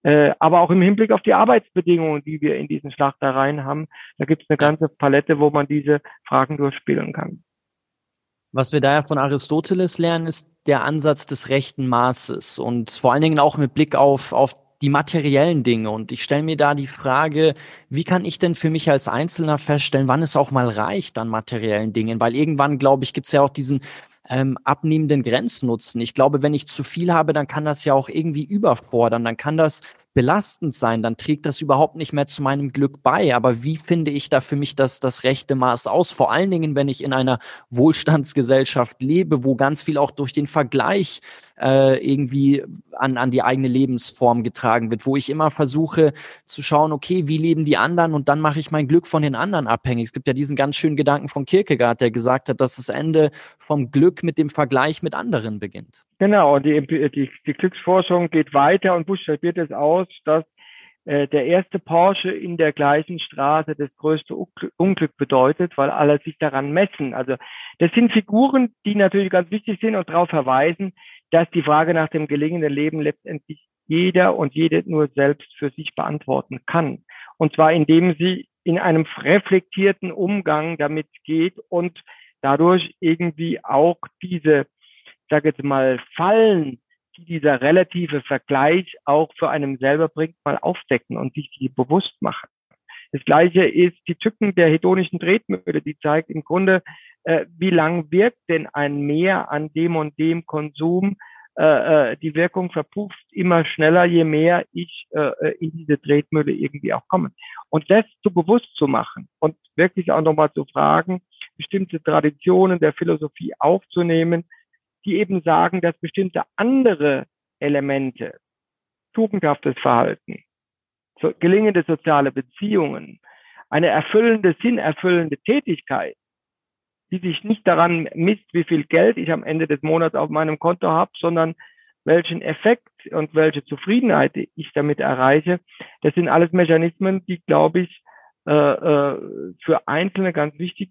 äh, aber auch im Hinblick auf die Arbeitsbedingungen, die wir in diesen Schlachtereien haben. Da gibt es eine ganze Palette, wo man diese Fragen durchspielen kann. Was wir daher von Aristoteles lernen, ist der Ansatz des rechten Maßes und vor allen Dingen auch mit Blick auf, auf die materiellen Dinge. Und ich stelle mir da die Frage, wie kann ich denn für mich als Einzelner feststellen, wann es auch mal reicht an materiellen Dingen? Weil irgendwann, glaube ich, gibt es ja auch diesen ähm, abnehmenden Grenznutzen. Ich glaube, wenn ich zu viel habe, dann kann das ja auch irgendwie überfordern. Dann kann das belastend sein, dann trägt das überhaupt nicht mehr zu meinem Glück bei. Aber wie finde ich da für mich das, das rechte Maß aus? Vor allen Dingen, wenn ich in einer Wohlstandsgesellschaft lebe, wo ganz viel auch durch den Vergleich äh, irgendwie an, an die eigene Lebensform getragen wird, wo ich immer versuche zu schauen, okay, wie leben die anderen und dann mache ich mein Glück von den anderen abhängig. Es gibt ja diesen ganz schönen Gedanken von Kierkegaard, der gesagt hat, dass das Ende vom Glück mit dem Vergleich mit anderen beginnt. Genau, die, die, die Glücksforschung geht weiter und buchstabiert es aus, dass äh, der erste Porsche in der gleichen Straße das größte Unglück bedeutet, weil alle sich daran messen. Also das sind Figuren, die natürlich ganz wichtig sind und darauf verweisen, dass die Frage nach dem gelingenden Leben letztendlich jeder und jede nur selbst für sich beantworten kann. Und zwar indem sie in einem reflektierten Umgang damit geht und dadurch irgendwie auch diese, sage jetzt mal, Fallen, die dieser relative Vergleich auch für einen selber bringt, mal aufdecken und sich die bewusst machen. Das gleiche ist die Tücken der hedonischen Tretmühle, die zeigt im Grunde, äh, wie lang wirkt denn ein Mehr an dem und dem Konsum. Äh, äh, die Wirkung verpufft immer schneller, je mehr ich äh, in diese Tretmühle irgendwie auch komme. Und das zu bewusst zu machen und wirklich auch nochmal zu fragen, bestimmte Traditionen der Philosophie aufzunehmen, die eben sagen, dass bestimmte andere Elemente, tugendhaftes Verhalten, so, gelingende soziale Beziehungen, eine erfüllende, sinnerfüllende Tätigkeit, die sich nicht daran misst, wie viel Geld ich am Ende des Monats auf meinem Konto habe, sondern welchen Effekt und welche Zufriedenheit ich damit erreiche. Das sind alles Mechanismen, die, glaube ich, äh, äh, für Einzelne ganz wichtig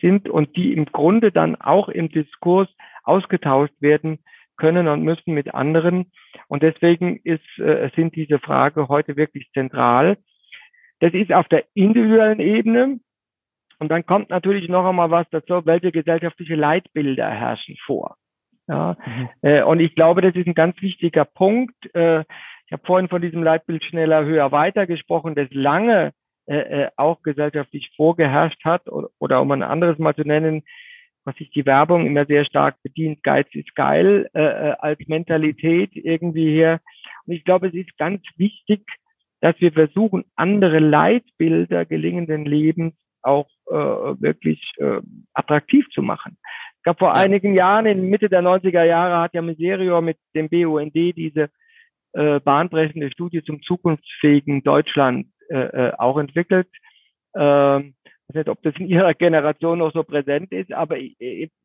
sind und die im Grunde dann auch im Diskurs ausgetauscht werden können und müssen mit anderen. Und deswegen ist, äh, sind diese Frage heute wirklich zentral. Das ist auf der individuellen Ebene. Und dann kommt natürlich noch einmal was dazu, welche gesellschaftliche Leitbilder herrschen vor. Ja, mhm. äh, und ich glaube, das ist ein ganz wichtiger Punkt. Äh, ich habe vorhin von diesem Leitbild schneller, höher, weiter gesprochen, das lange äh, äh, auch gesellschaftlich vorgeherrscht hat oder, oder um ein anderes mal zu nennen, was sich die Werbung immer sehr stark bedient, Geiz ist geil äh, äh, als Mentalität irgendwie hier. Und ich glaube, es ist ganz wichtig, dass wir versuchen, andere Leitbilder gelingenden Lebens auch äh, wirklich äh, attraktiv zu machen. Ich glaube, vor ja. einigen Jahren, in Mitte der 90er Jahre, hat ja Miserior mit dem BUND diese äh, bahnbrechende Studie zum zukunftsfähigen Deutschland äh, äh, auch entwickelt. Ähm, ich weiß nicht, ob das in Ihrer Generation noch so präsent ist, aber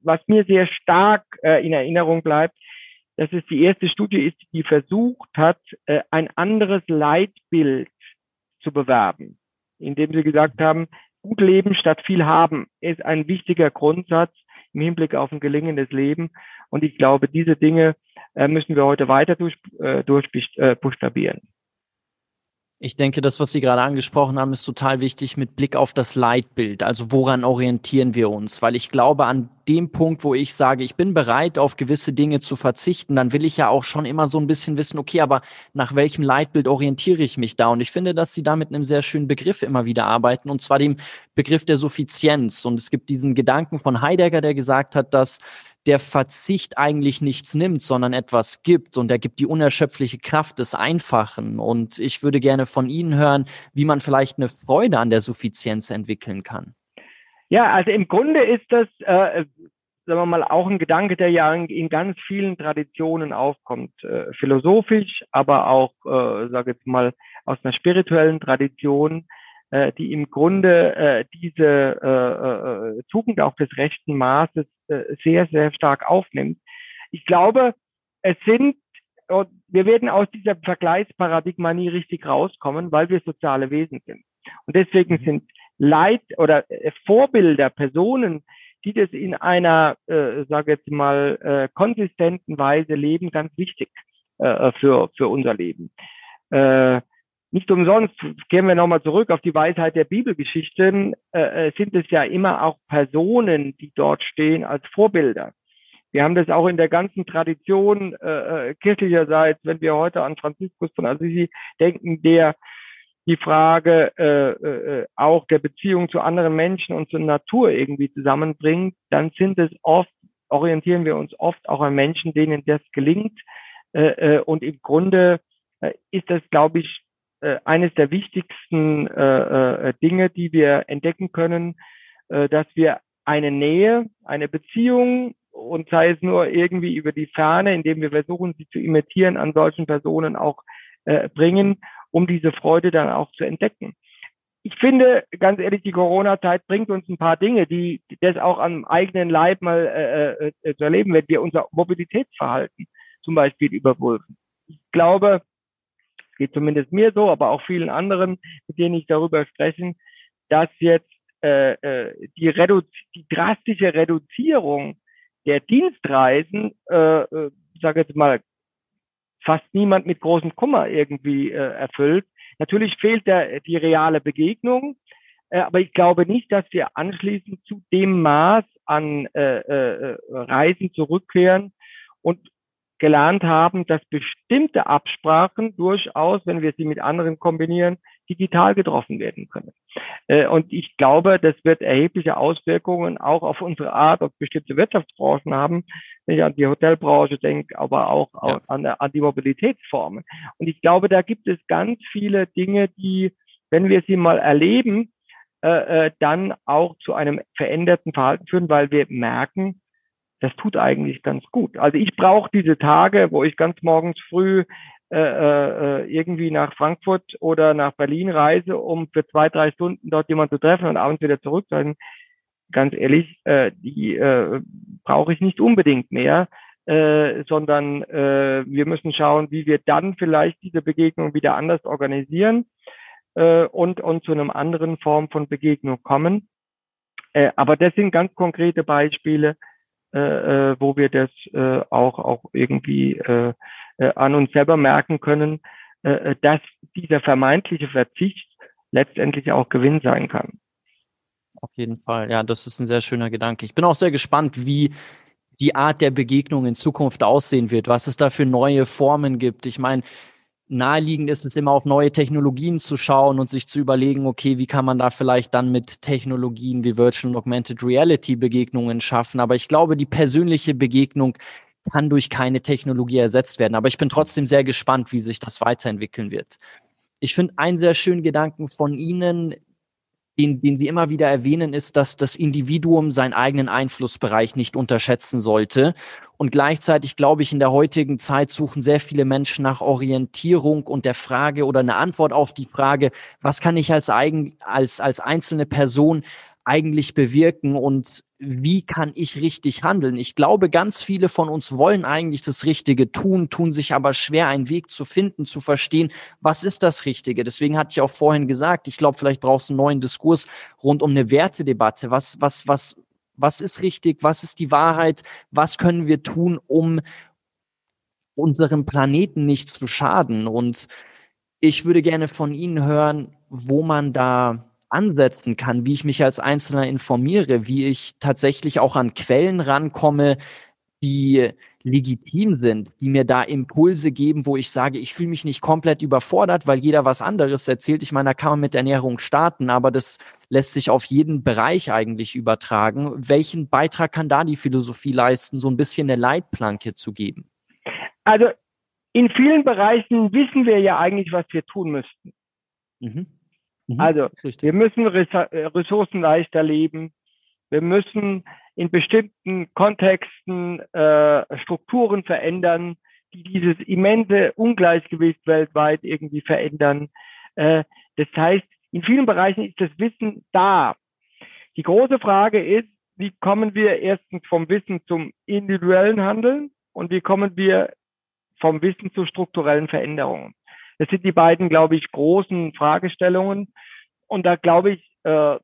was mir sehr stark äh, in Erinnerung bleibt, dass es die erste Studie ist, die versucht hat, äh, ein anderes Leitbild zu bewerben, indem sie gesagt haben, gut leben statt viel haben ist ein wichtiger Grundsatz im Hinblick auf ein gelingendes Leben. Und ich glaube, diese Dinge äh, müssen wir heute weiter durch, durchbuchstabieren. Ich denke, das, was Sie gerade angesprochen haben, ist total wichtig mit Blick auf das Leitbild. Also woran orientieren wir uns? Weil ich glaube, an dem Punkt, wo ich sage, ich bin bereit, auf gewisse Dinge zu verzichten, dann will ich ja auch schon immer so ein bisschen wissen, okay, aber nach welchem Leitbild orientiere ich mich da? Und ich finde, dass Sie da mit einem sehr schönen Begriff immer wieder arbeiten, und zwar dem Begriff der Suffizienz. Und es gibt diesen Gedanken von Heidegger, der gesagt hat, dass der Verzicht eigentlich nichts nimmt, sondern etwas gibt und er gibt die unerschöpfliche Kraft des Einfachen. Und ich würde gerne von Ihnen hören, wie man vielleicht eine Freude an der Suffizienz entwickeln kann. Ja, also im Grunde ist das, äh, sagen wir mal, auch ein Gedanke, der ja in, in ganz vielen Traditionen aufkommt, äh, philosophisch, aber auch, äh, sage jetzt mal, aus einer spirituellen Tradition äh, die im Grunde äh, diese äh, äh, Tugend auch des rechten Maßes äh, sehr, sehr stark aufnimmt. Ich glaube, es sind, wir werden aus dieser Vergleichsparadigma nie richtig rauskommen, weil wir soziale Wesen sind. Und deswegen mhm. sind Leit oder äh, Vorbilder, Personen, die das in einer, äh, sage jetzt mal, äh, konsistenten Weise leben, ganz wichtig äh, für, für unser Leben. Äh, nicht umsonst, gehen wir nochmal zurück auf die Weisheit der Bibelgeschichten, äh, äh, sind es ja immer auch Personen, die dort stehen als Vorbilder. Wir haben das auch in der ganzen Tradition äh, äh kirchlicherseits, wenn wir heute an Franziskus von Assisi denken, der die Frage äh, äh, auch der Beziehung zu anderen Menschen und zur Natur irgendwie zusammenbringt, dann sind es oft, orientieren wir uns oft auch an Menschen, denen das gelingt. Äh, äh, und im Grunde äh, ist das, glaube ich, äh, eines der wichtigsten äh, äh, Dinge, die wir entdecken können, äh, dass wir eine Nähe, eine Beziehung und sei es nur irgendwie über die Ferne, indem wir versuchen, sie zu imitieren, an solchen Personen auch äh, bringen, um diese Freude dann auch zu entdecken. Ich finde, ganz ehrlich, die Corona-Zeit bringt uns ein paar Dinge, die das auch am eigenen Leib mal äh, äh, zu erleben, wenn wir unser Mobilitätsverhalten zum Beispiel überprüfen. Ich glaube, geht zumindest mir so, aber auch vielen anderen, mit denen ich darüber spreche, dass jetzt äh, äh, die, Redu die drastische Reduzierung der Dienstreisen, äh, äh, sage jetzt mal, fast niemand mit großem Kummer irgendwie äh, erfüllt. Natürlich fehlt der, die reale Begegnung, äh, aber ich glaube nicht, dass wir anschließend zu dem Maß an äh, äh, Reisen zurückkehren und gelernt haben, dass bestimmte Absprachen durchaus, wenn wir sie mit anderen kombinieren, digital getroffen werden können. Äh, und ich glaube, das wird erhebliche Auswirkungen auch auf unsere Art, auf bestimmte Wirtschaftsbranchen haben, wenn ich an die Hotelbranche denke, aber auch ja. an, an die Mobilitätsformen. Und ich glaube, da gibt es ganz viele Dinge, die, wenn wir sie mal erleben, äh, äh, dann auch zu einem veränderten Verhalten führen, weil wir merken, das tut eigentlich ganz gut. Also ich brauche diese Tage, wo ich ganz morgens früh äh, äh, irgendwie nach Frankfurt oder nach Berlin reise, um für zwei, drei Stunden dort jemanden zu treffen und abends wieder zurück sein. Ganz ehrlich, äh, die äh, brauche ich nicht unbedingt mehr, äh, sondern äh, wir müssen schauen, wie wir dann vielleicht diese Begegnung wieder anders organisieren äh, und, und zu einem anderen Form von Begegnung kommen. Äh, aber das sind ganz konkrete Beispiele, äh, äh, wo wir das äh, auch, auch irgendwie äh, äh, an uns selber merken können, äh, äh, dass dieser vermeintliche Verzicht letztendlich auch Gewinn sein kann. Auf jeden Fall, ja, das ist ein sehr schöner Gedanke. Ich bin auch sehr gespannt, wie die Art der Begegnung in Zukunft aussehen wird, was es da für neue Formen gibt. Ich meine, naheliegend ist es immer auf neue Technologien zu schauen und sich zu überlegen, okay, wie kann man da vielleicht dann mit Technologien wie Virtual und Augmented Reality Begegnungen schaffen. Aber ich glaube, die persönliche Begegnung kann durch keine Technologie ersetzt werden. Aber ich bin trotzdem sehr gespannt, wie sich das weiterentwickeln wird. Ich finde einen sehr schönen Gedanken von Ihnen, den, den Sie immer wieder erwähnen, ist, dass das Individuum seinen eigenen Einflussbereich nicht unterschätzen sollte. Und gleichzeitig glaube ich, in der heutigen Zeit suchen sehr viele Menschen nach Orientierung und der Frage oder eine Antwort auf die Frage, was kann ich als, eigen, als, als einzelne Person eigentlich bewirken und wie kann ich richtig handeln? Ich glaube, ganz viele von uns wollen eigentlich das Richtige tun, tun sich aber schwer, einen Weg zu finden, zu verstehen, was ist das Richtige. Deswegen hatte ich auch vorhin gesagt, ich glaube, vielleicht brauchst du einen neuen Diskurs rund um eine Wertedebatte. Was, was, was, was ist richtig? Was ist die Wahrheit? Was können wir tun, um unserem Planeten nicht zu schaden? Und ich würde gerne von Ihnen hören, wo man da ansetzen kann, wie ich mich als Einzelner informiere, wie ich tatsächlich auch an Quellen rankomme, die legitim sind, die mir da Impulse geben, wo ich sage, ich fühle mich nicht komplett überfordert, weil jeder was anderes erzählt. Ich meine, da kann man mit Ernährung starten, aber das lässt sich auf jeden Bereich eigentlich übertragen. Welchen Beitrag kann da die Philosophie leisten, so ein bisschen eine Leitplanke zu geben? Also in vielen Bereichen wissen wir ja eigentlich, was wir tun müssten. Mhm. Mhm, also wir müssen äh, Ressourcen leichter leben. Wir müssen in bestimmten Kontexten äh, Strukturen verändern, die dieses immense Ungleichgewicht weltweit irgendwie verändern. Äh, das heißt, in vielen Bereichen ist das Wissen da. Die große Frage ist, wie kommen wir erstens vom Wissen zum individuellen Handeln und wie kommen wir vom Wissen zu strukturellen Veränderungen? Das sind die beiden, glaube ich, großen Fragestellungen. Und da glaube ich, äh,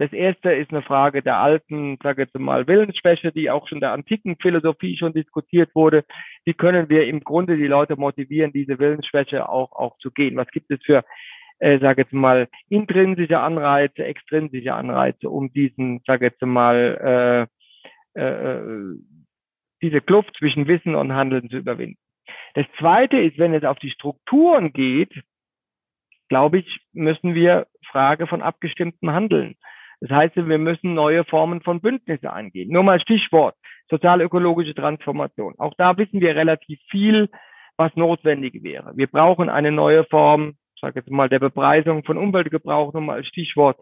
das erste ist eine Frage der alten, sage jetzt mal, Willensschwäche, die auch schon der antiken Philosophie schon diskutiert wurde. Wie können wir im Grunde die Leute motivieren, diese Willensschwäche auch, auch zu gehen? Was gibt es für, äh, sage jetzt mal, intrinsische Anreize, extrinsische Anreize, um diesen, sage jetzt mal, äh, äh, diese Kluft zwischen Wissen und Handeln zu überwinden? Das zweite ist, wenn es auf die Strukturen geht, glaube ich, müssen wir Frage von abgestimmtem Handeln. Das heißt, wir müssen neue Formen von Bündnisse eingehen. Nur mal Stichwort, sozialökologische Transformation. Auch da wissen wir relativ viel, was notwendig wäre. Wir brauchen eine neue Form, ich sage jetzt mal, der Bepreisung von Umweltgebrauch, nur mal Stichwort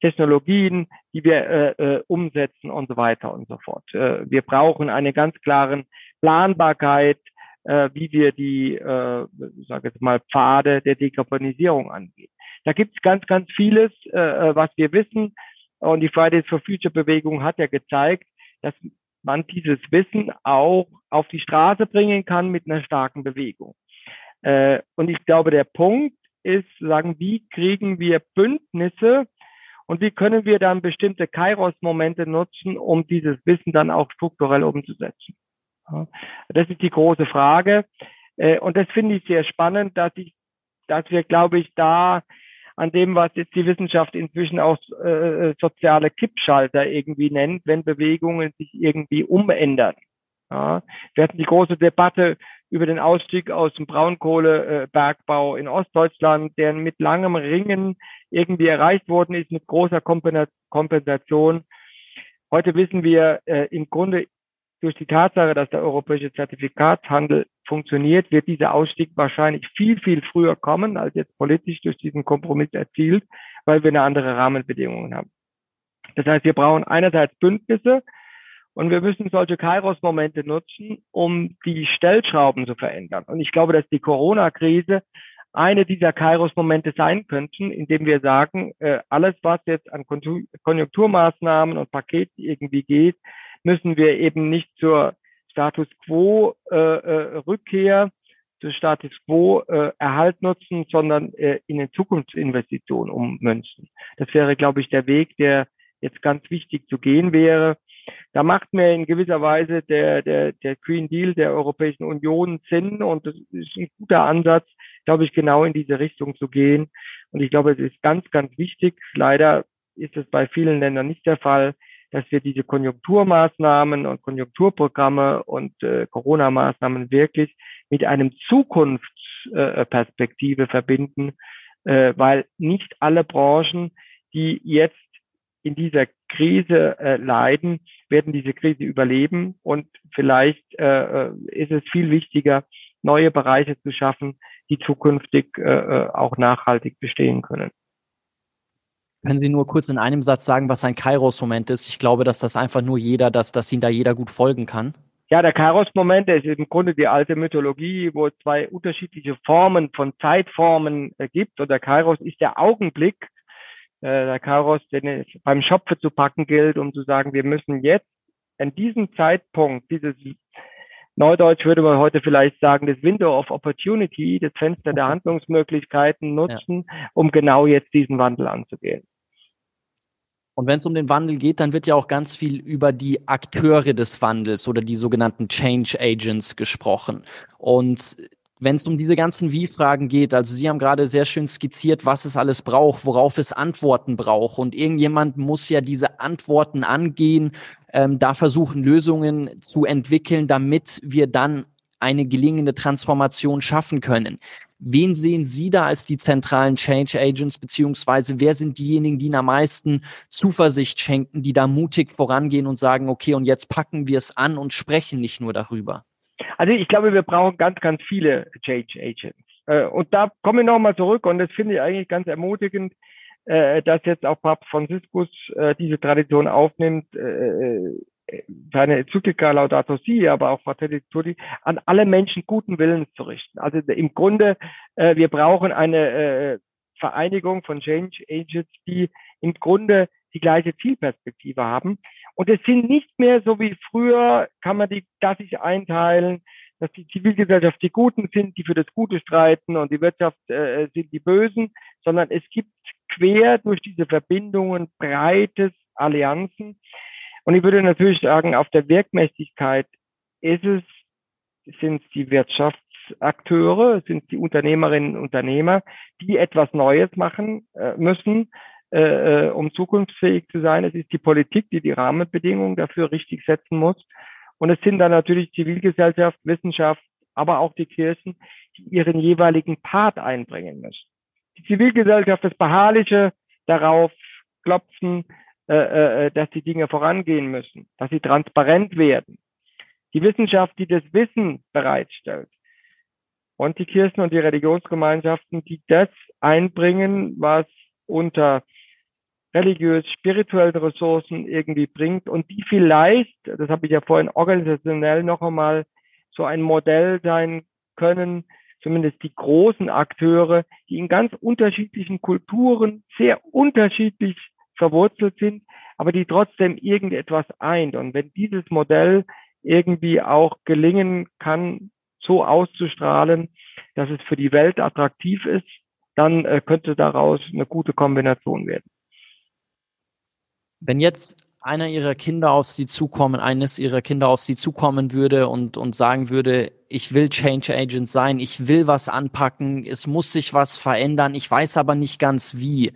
Technologien, die wir äh, äh, umsetzen und so weiter und so fort. Äh, wir brauchen eine ganz klaren Planbarkeit äh, wie wir die, äh, sage jetzt mal, Pfade der Dekarbonisierung angehen. Da gibt es ganz, ganz vieles, äh, äh, was wir wissen. Und die Fridays for Future Bewegung hat ja gezeigt, dass man dieses Wissen auch auf die Straße bringen kann mit einer starken Bewegung. Äh, und ich glaube, der Punkt ist, sagen, wie kriegen wir Bündnisse und wie können wir dann bestimmte Kairos-Momente nutzen, um dieses Wissen dann auch strukturell umzusetzen. Das ist die große Frage. Äh, und das finde ich sehr spannend, dass ich, dass wir, glaube ich, da an dem, was jetzt die Wissenschaft inzwischen auch äh, soziale Kippschalter irgendwie nennt, wenn Bewegungen sich irgendwie umändern. Ja, wir hatten die große Debatte über den Ausstieg aus dem Braunkohlebergbau in Ostdeutschland, der mit langem Ringen irgendwie erreicht worden ist, mit großer Kompensation. Heute wissen wir äh, im Grunde durch die Tatsache, dass der europäische Zertifikatshandel funktioniert, wird dieser Ausstieg wahrscheinlich viel, viel früher kommen, als jetzt politisch durch diesen Kompromiss erzielt, weil wir eine andere Rahmenbedingungen haben. Das heißt, wir brauchen einerseits Bündnisse und wir müssen solche Kairos-Momente nutzen, um die Stellschrauben zu verändern. Und ich glaube, dass die Corona-Krise eine dieser Kairos-Momente sein könnten, indem wir sagen, äh, alles, was jetzt an Konjunkturmaßnahmen und Paketen irgendwie geht, müssen wir eben nicht zur Status Quo äh, äh, Rückkehr, zur Status Quo äh, Erhalt nutzen, sondern äh, in den Zukunftsinvestitionen ummünzen. Das wäre, glaube ich, der Weg, der jetzt ganz wichtig zu gehen wäre. Da macht mir in gewisser Weise der, der, der Green Deal der Europäischen Union Sinn und das ist ein guter Ansatz, glaube ich, genau in diese Richtung zu gehen. Und ich glaube, es ist ganz, ganz wichtig. Leider ist es bei vielen Ländern nicht der Fall, dass wir diese Konjunkturmaßnahmen und Konjunkturprogramme und äh, Corona-Maßnahmen wirklich mit einem Zukunftsperspektive äh, verbinden, äh, weil nicht alle Branchen, die jetzt in dieser Krise äh, leiden, werden diese Krise überleben. Und vielleicht äh, äh, ist es viel wichtiger, neue Bereiche zu schaffen, die zukünftig auch nachhaltig bestehen können. Können Sie nur kurz in einem Satz sagen, was ein Kairos-Moment ist? Ich glaube, dass das einfach nur jeder, dass, dass Ihnen da jeder gut folgen kann. Ja, der Kairos-Moment ist im Grunde die alte Mythologie, wo es zwei unterschiedliche Formen von Zeitformen äh, gibt. Und der Kairos ist der Augenblick, äh, der Kairos, den es beim Schopfe zu packen gilt, um zu sagen, wir müssen jetzt an diesem Zeitpunkt, dieses Neudeutsch würde man heute vielleicht sagen, das Window of Opportunity, das Fenster der Handlungsmöglichkeiten nutzen, ja. um genau jetzt diesen Wandel anzugehen. Und wenn es um den Wandel geht, dann wird ja auch ganz viel über die Akteure des Wandels oder die sogenannten Change Agents gesprochen. Und wenn es um diese ganzen Wie-Fragen geht, also Sie haben gerade sehr schön skizziert, was es alles braucht, worauf es Antworten braucht. Und irgendjemand muss ja diese Antworten angehen, ähm, da versuchen, Lösungen zu entwickeln, damit wir dann eine gelingende Transformation schaffen können. Wen sehen Sie da als die zentralen Change Agents, beziehungsweise wer sind diejenigen, die Ihnen am meisten Zuversicht schenken, die da mutig vorangehen und sagen, okay, und jetzt packen wir es an und sprechen nicht nur darüber? Also ich glaube, wir brauchen ganz, ganz viele Change Agents. Äh, und da komme ich nochmal zurück und das finde ich eigentlich ganz ermutigend, äh, dass jetzt auch Papst Franziskus äh, diese Tradition aufnimmt, seine Enzyklika Laudato Si, aber auch Fratelli Tutti, an alle Menschen guten Willens zu richten. Also im Grunde, wir brauchen eine Vereinigung von Change Agents, die im Grunde die gleiche Zielperspektive haben. Und es sind nicht mehr so wie früher, kann man die klassisch einteilen, dass die Zivilgesellschaft die Guten sind, die für das Gute streiten und die Wirtschaft äh, sind die Bösen, sondern es gibt quer durch diese Verbindungen breites Allianzen. Und ich würde natürlich sagen, auf der Wirkmächtigkeit ist es, sind es die Wirtschaftsakteure, sind die Unternehmerinnen und Unternehmer, die etwas Neues machen äh, müssen, äh, äh, um zukunftsfähig zu sein. Es ist die Politik, die die Rahmenbedingungen dafür richtig setzen muss. Und es sind dann natürlich Zivilgesellschaft, Wissenschaft, aber auch die Kirchen, die ihren jeweiligen Part einbringen müssen. Die Zivilgesellschaft, das Beharrliche darauf klopfen, äh, äh, äh, dass die Dinge vorangehen müssen, dass sie transparent werden. Die Wissenschaft, die das Wissen bereitstellt. Und die Kirchen und die Religionsgemeinschaften, die das einbringen, was unter religiös-spirituellen Ressourcen irgendwie bringt und die vielleicht, das habe ich ja vorhin organisationell noch einmal, so ein Modell sein können, zumindest die großen Akteure, die in ganz unterschiedlichen Kulturen sehr unterschiedlich verwurzelt sind, aber die trotzdem irgendetwas eint. Und wenn dieses Modell irgendwie auch gelingen kann, so auszustrahlen, dass es für die Welt attraktiv ist, dann äh, könnte daraus eine gute Kombination werden. Wenn jetzt einer ihrer Kinder auf sie zukommen, eines ihrer Kinder auf sie zukommen würde und, und sagen würde, ich will Change Agent sein, ich will was anpacken, es muss sich was verändern, ich weiß aber nicht ganz wie.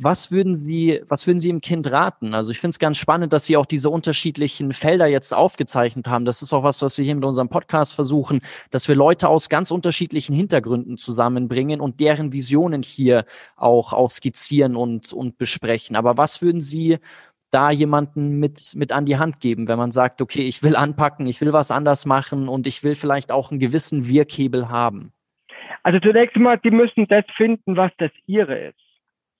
Was würden Sie, was würden Sie im Kind raten? Also ich finde es ganz spannend, dass Sie auch diese unterschiedlichen Felder jetzt aufgezeichnet haben. Das ist auch was, was wir hier mit unserem Podcast versuchen, dass wir Leute aus ganz unterschiedlichen Hintergründen zusammenbringen und deren Visionen hier auch, auch skizzieren und, und besprechen. Aber was würden Sie da jemanden mit, mit an die Hand geben, wenn man sagt, okay, ich will anpacken, ich will was anders machen und ich will vielleicht auch einen gewissen Wirkhebel haben? Also zunächst mal, die müssen das finden, was das ihre ist.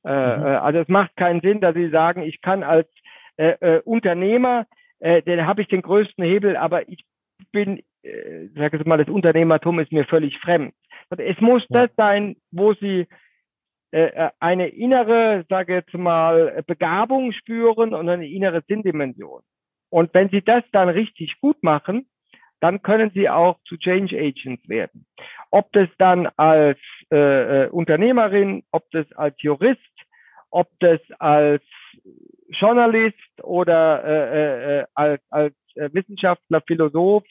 Äh, mhm. Äh, also es macht keinen Sinn, dass sie sagen, ich kann als äh, äh, Unternehmer, äh, dann habe ich den größten Hebel, aber ich bin, äh, sag ich mal, das Unternehmertum ist mir völlig fremd. Es muss ja. das sein, wo sie eine innere, sage jetzt mal, Begabung spüren und eine innere Sinndimension. Und wenn sie das dann richtig gut machen, dann können sie auch zu Change Agents werden. Ob das dann als äh, äh, Unternehmerin, ob das als Jurist, ob das als Journalist oder äh, äh, als, als äh, Wissenschaftler, Philosoph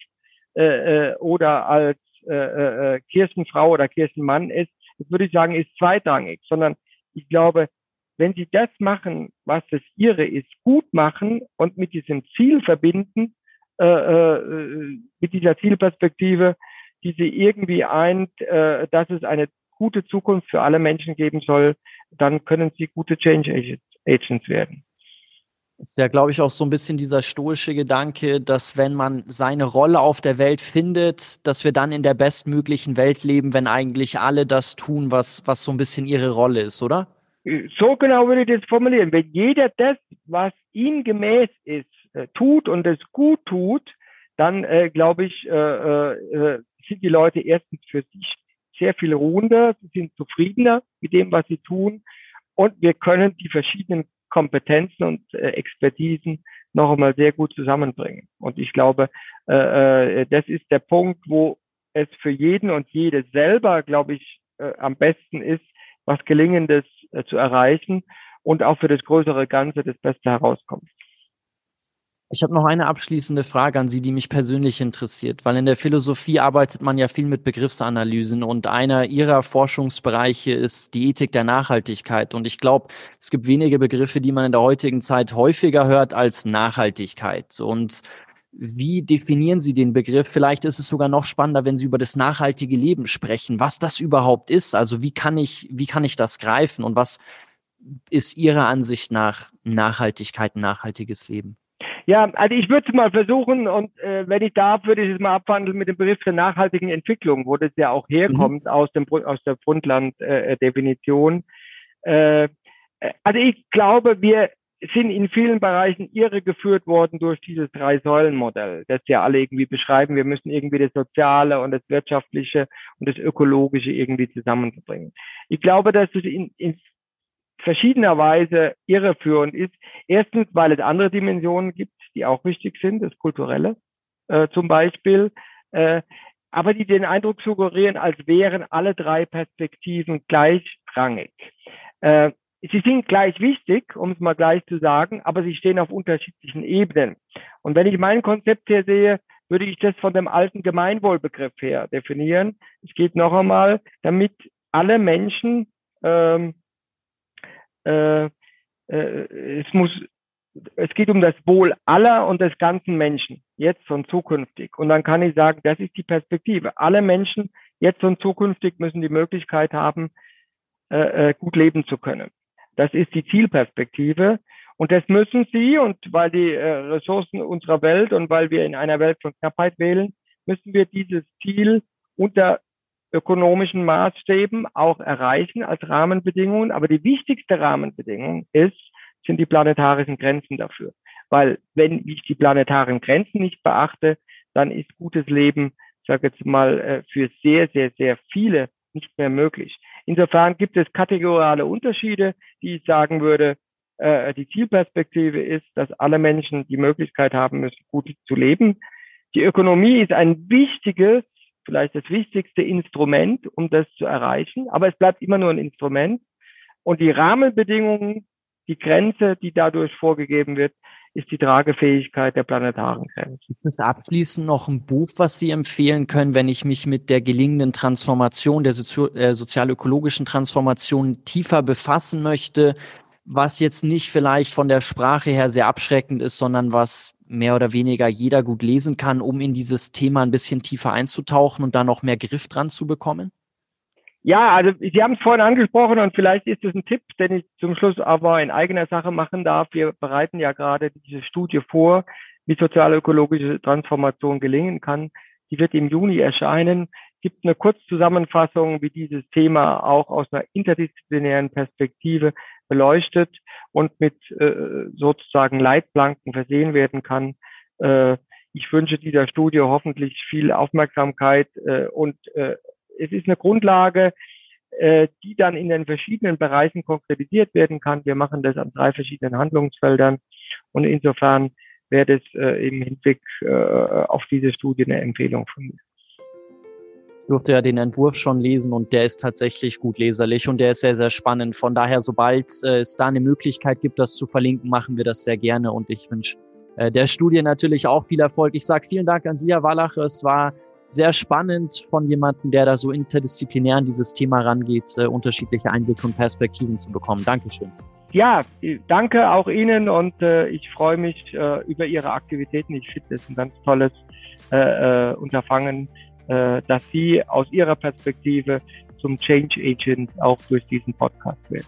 äh, äh, oder als äh, äh, Kirchenfrau oder Kirchenmann ist, das würde ich sagen, ist zweitrangig, sondern ich glaube, wenn Sie das machen, was das Ihre ist, gut machen und mit diesem Ziel verbinden, äh, äh, mit dieser Zielperspektive, die Sie irgendwie eint, äh, dass es eine gute Zukunft für alle Menschen geben soll, dann können Sie gute Change Agents werden. Ist ja, glaube ich, auch so ein bisschen dieser stoische Gedanke, dass wenn man seine Rolle auf der Welt findet, dass wir dann in der bestmöglichen Welt leben, wenn eigentlich alle das tun, was, was so ein bisschen ihre Rolle ist, oder? So genau würde ich das formulieren. Wenn jeder das, was ihm gemäß ist, äh, tut und es gut tut, dann äh, glaube ich, äh, äh, sind die Leute erstens für sich sehr viel ruhender, sie sind zufriedener mit dem, was sie tun und wir können die verschiedenen Kompetenzen und äh, Expertisen noch einmal sehr gut zusammenbringen. Und ich glaube, äh, äh, das ist der Punkt, wo es für jeden und jede selber, glaube ich, äh, am besten ist, was Gelingendes äh, zu erreichen und auch für das größere Ganze das Beste herauskommt. Ich habe noch eine abschließende Frage an Sie, die mich persönlich interessiert, weil in der Philosophie arbeitet man ja viel mit Begriffsanalysen und einer Ihrer Forschungsbereiche ist die Ethik der Nachhaltigkeit. Und ich glaube, es gibt wenige Begriffe, die man in der heutigen Zeit häufiger hört als Nachhaltigkeit. Und wie definieren Sie den Begriff? Vielleicht ist es sogar noch spannender, wenn Sie über das nachhaltige Leben sprechen, was das überhaupt ist. Also wie kann ich, wie kann ich das greifen und was ist Ihrer Ansicht nach Nachhaltigkeit, nachhaltiges Leben? Ja, also ich würde es mal versuchen und äh, wenn ich darf, würde ich es mal abwandeln mit dem Begriff der nachhaltigen Entwicklung, wo das ja auch herkommt mhm. aus dem aus der Grundland-Definition. Äh, äh, also ich glaube, wir sind in vielen Bereichen irregeführt worden durch dieses Drei-Säulen-Modell, das ja alle irgendwie beschreiben. Wir müssen irgendwie das Soziale und das Wirtschaftliche und das Ökologische irgendwie zusammenbringen. Ich glaube, dass es in, in verschiedener Weise irreführend ist. Erstens, weil es andere Dimensionen gibt, die auch wichtig sind, das Kulturelle äh, zum Beispiel, äh, aber die den Eindruck suggerieren, als wären alle drei Perspektiven gleichrangig. Äh, sie sind gleich wichtig, um es mal gleich zu sagen, aber sie stehen auf unterschiedlichen Ebenen. Und wenn ich mein Konzept hier sehe, würde ich das von dem alten Gemeinwohlbegriff her definieren. Es geht noch einmal, damit alle Menschen ähm, äh, äh, es muss, es geht um das Wohl aller und des ganzen Menschen, jetzt und zukünftig. Und dann kann ich sagen, das ist die Perspektive. Alle Menschen, jetzt und zukünftig, müssen die Möglichkeit haben, äh, äh, gut leben zu können. Das ist die Zielperspektive. Und das müssen sie, und weil die äh, Ressourcen unserer Welt und weil wir in einer Welt von Knappheit wählen, müssen wir dieses Ziel unter ökonomischen Maßstäben auch erreichen als Rahmenbedingungen. Aber die wichtigste Rahmenbedingung ist, sind die planetarischen Grenzen dafür. Weil wenn ich die planetaren Grenzen nicht beachte, dann ist gutes Leben, sage jetzt mal, äh, für sehr, sehr, sehr viele nicht mehr möglich. Insofern gibt es kategoriale Unterschiede, die ich sagen würde, äh, die Zielperspektive ist, dass alle Menschen die Möglichkeit haben müssen, gut zu leben. Die Ökonomie ist ein wichtiges vielleicht das wichtigste Instrument, um das zu erreichen. Aber es bleibt immer nur ein Instrument. Und die Rahmenbedingungen, die Grenze, die dadurch vorgegeben wird, ist die Tragefähigkeit der planetaren Grenze. Gibt es abschließend noch ein Buch, was Sie empfehlen können, wenn ich mich mit der gelingenden Transformation, der Sozio äh, sozial-ökologischen Transformation tiefer befassen möchte? was jetzt nicht vielleicht von der Sprache her sehr abschreckend ist, sondern was mehr oder weniger jeder gut lesen kann, um in dieses Thema ein bisschen tiefer einzutauchen und da noch mehr Griff dran zu bekommen? Ja, also Sie haben es vorhin angesprochen und vielleicht ist es ein Tipp, den ich zum Schluss aber in eigener Sache machen darf. Wir bereiten ja gerade diese Studie vor, wie sozialökologische Transformation gelingen kann. Die wird im Juni erscheinen. Gibt eine Kurzzusammenfassung, wie dieses Thema auch aus einer interdisziplinären Perspektive beleuchtet und mit äh, sozusagen Leitplanken versehen werden kann. Äh, ich wünsche dieser Studie hoffentlich viel Aufmerksamkeit äh, und äh, es ist eine Grundlage, äh, die dann in den verschiedenen Bereichen konkretisiert werden kann. Wir machen das an drei verschiedenen Handlungsfeldern und insofern wäre das äh, im Hinblick äh, auf diese Studie eine Empfehlung von mir. Ich durfte ja den Entwurf schon lesen und der ist tatsächlich gut leserlich und der ist sehr, sehr spannend. Von daher, sobald äh, es da eine Möglichkeit gibt, das zu verlinken, machen wir das sehr gerne und ich wünsche äh, der Studie natürlich auch viel Erfolg. Ich sage vielen Dank an Sie, Herr Wallach. Es war sehr spannend von jemandem, der da so interdisziplinär an dieses Thema rangeht, äh, unterschiedliche Einblicke und Perspektiven zu bekommen. Dankeschön. Ja, danke auch Ihnen und äh, ich freue mich äh, über Ihre Aktivitäten. Ich finde es ein ganz tolles äh, äh, Unterfangen, äh, dass Sie aus Ihrer Perspektive zum Change Agent auch durch diesen Podcast werden.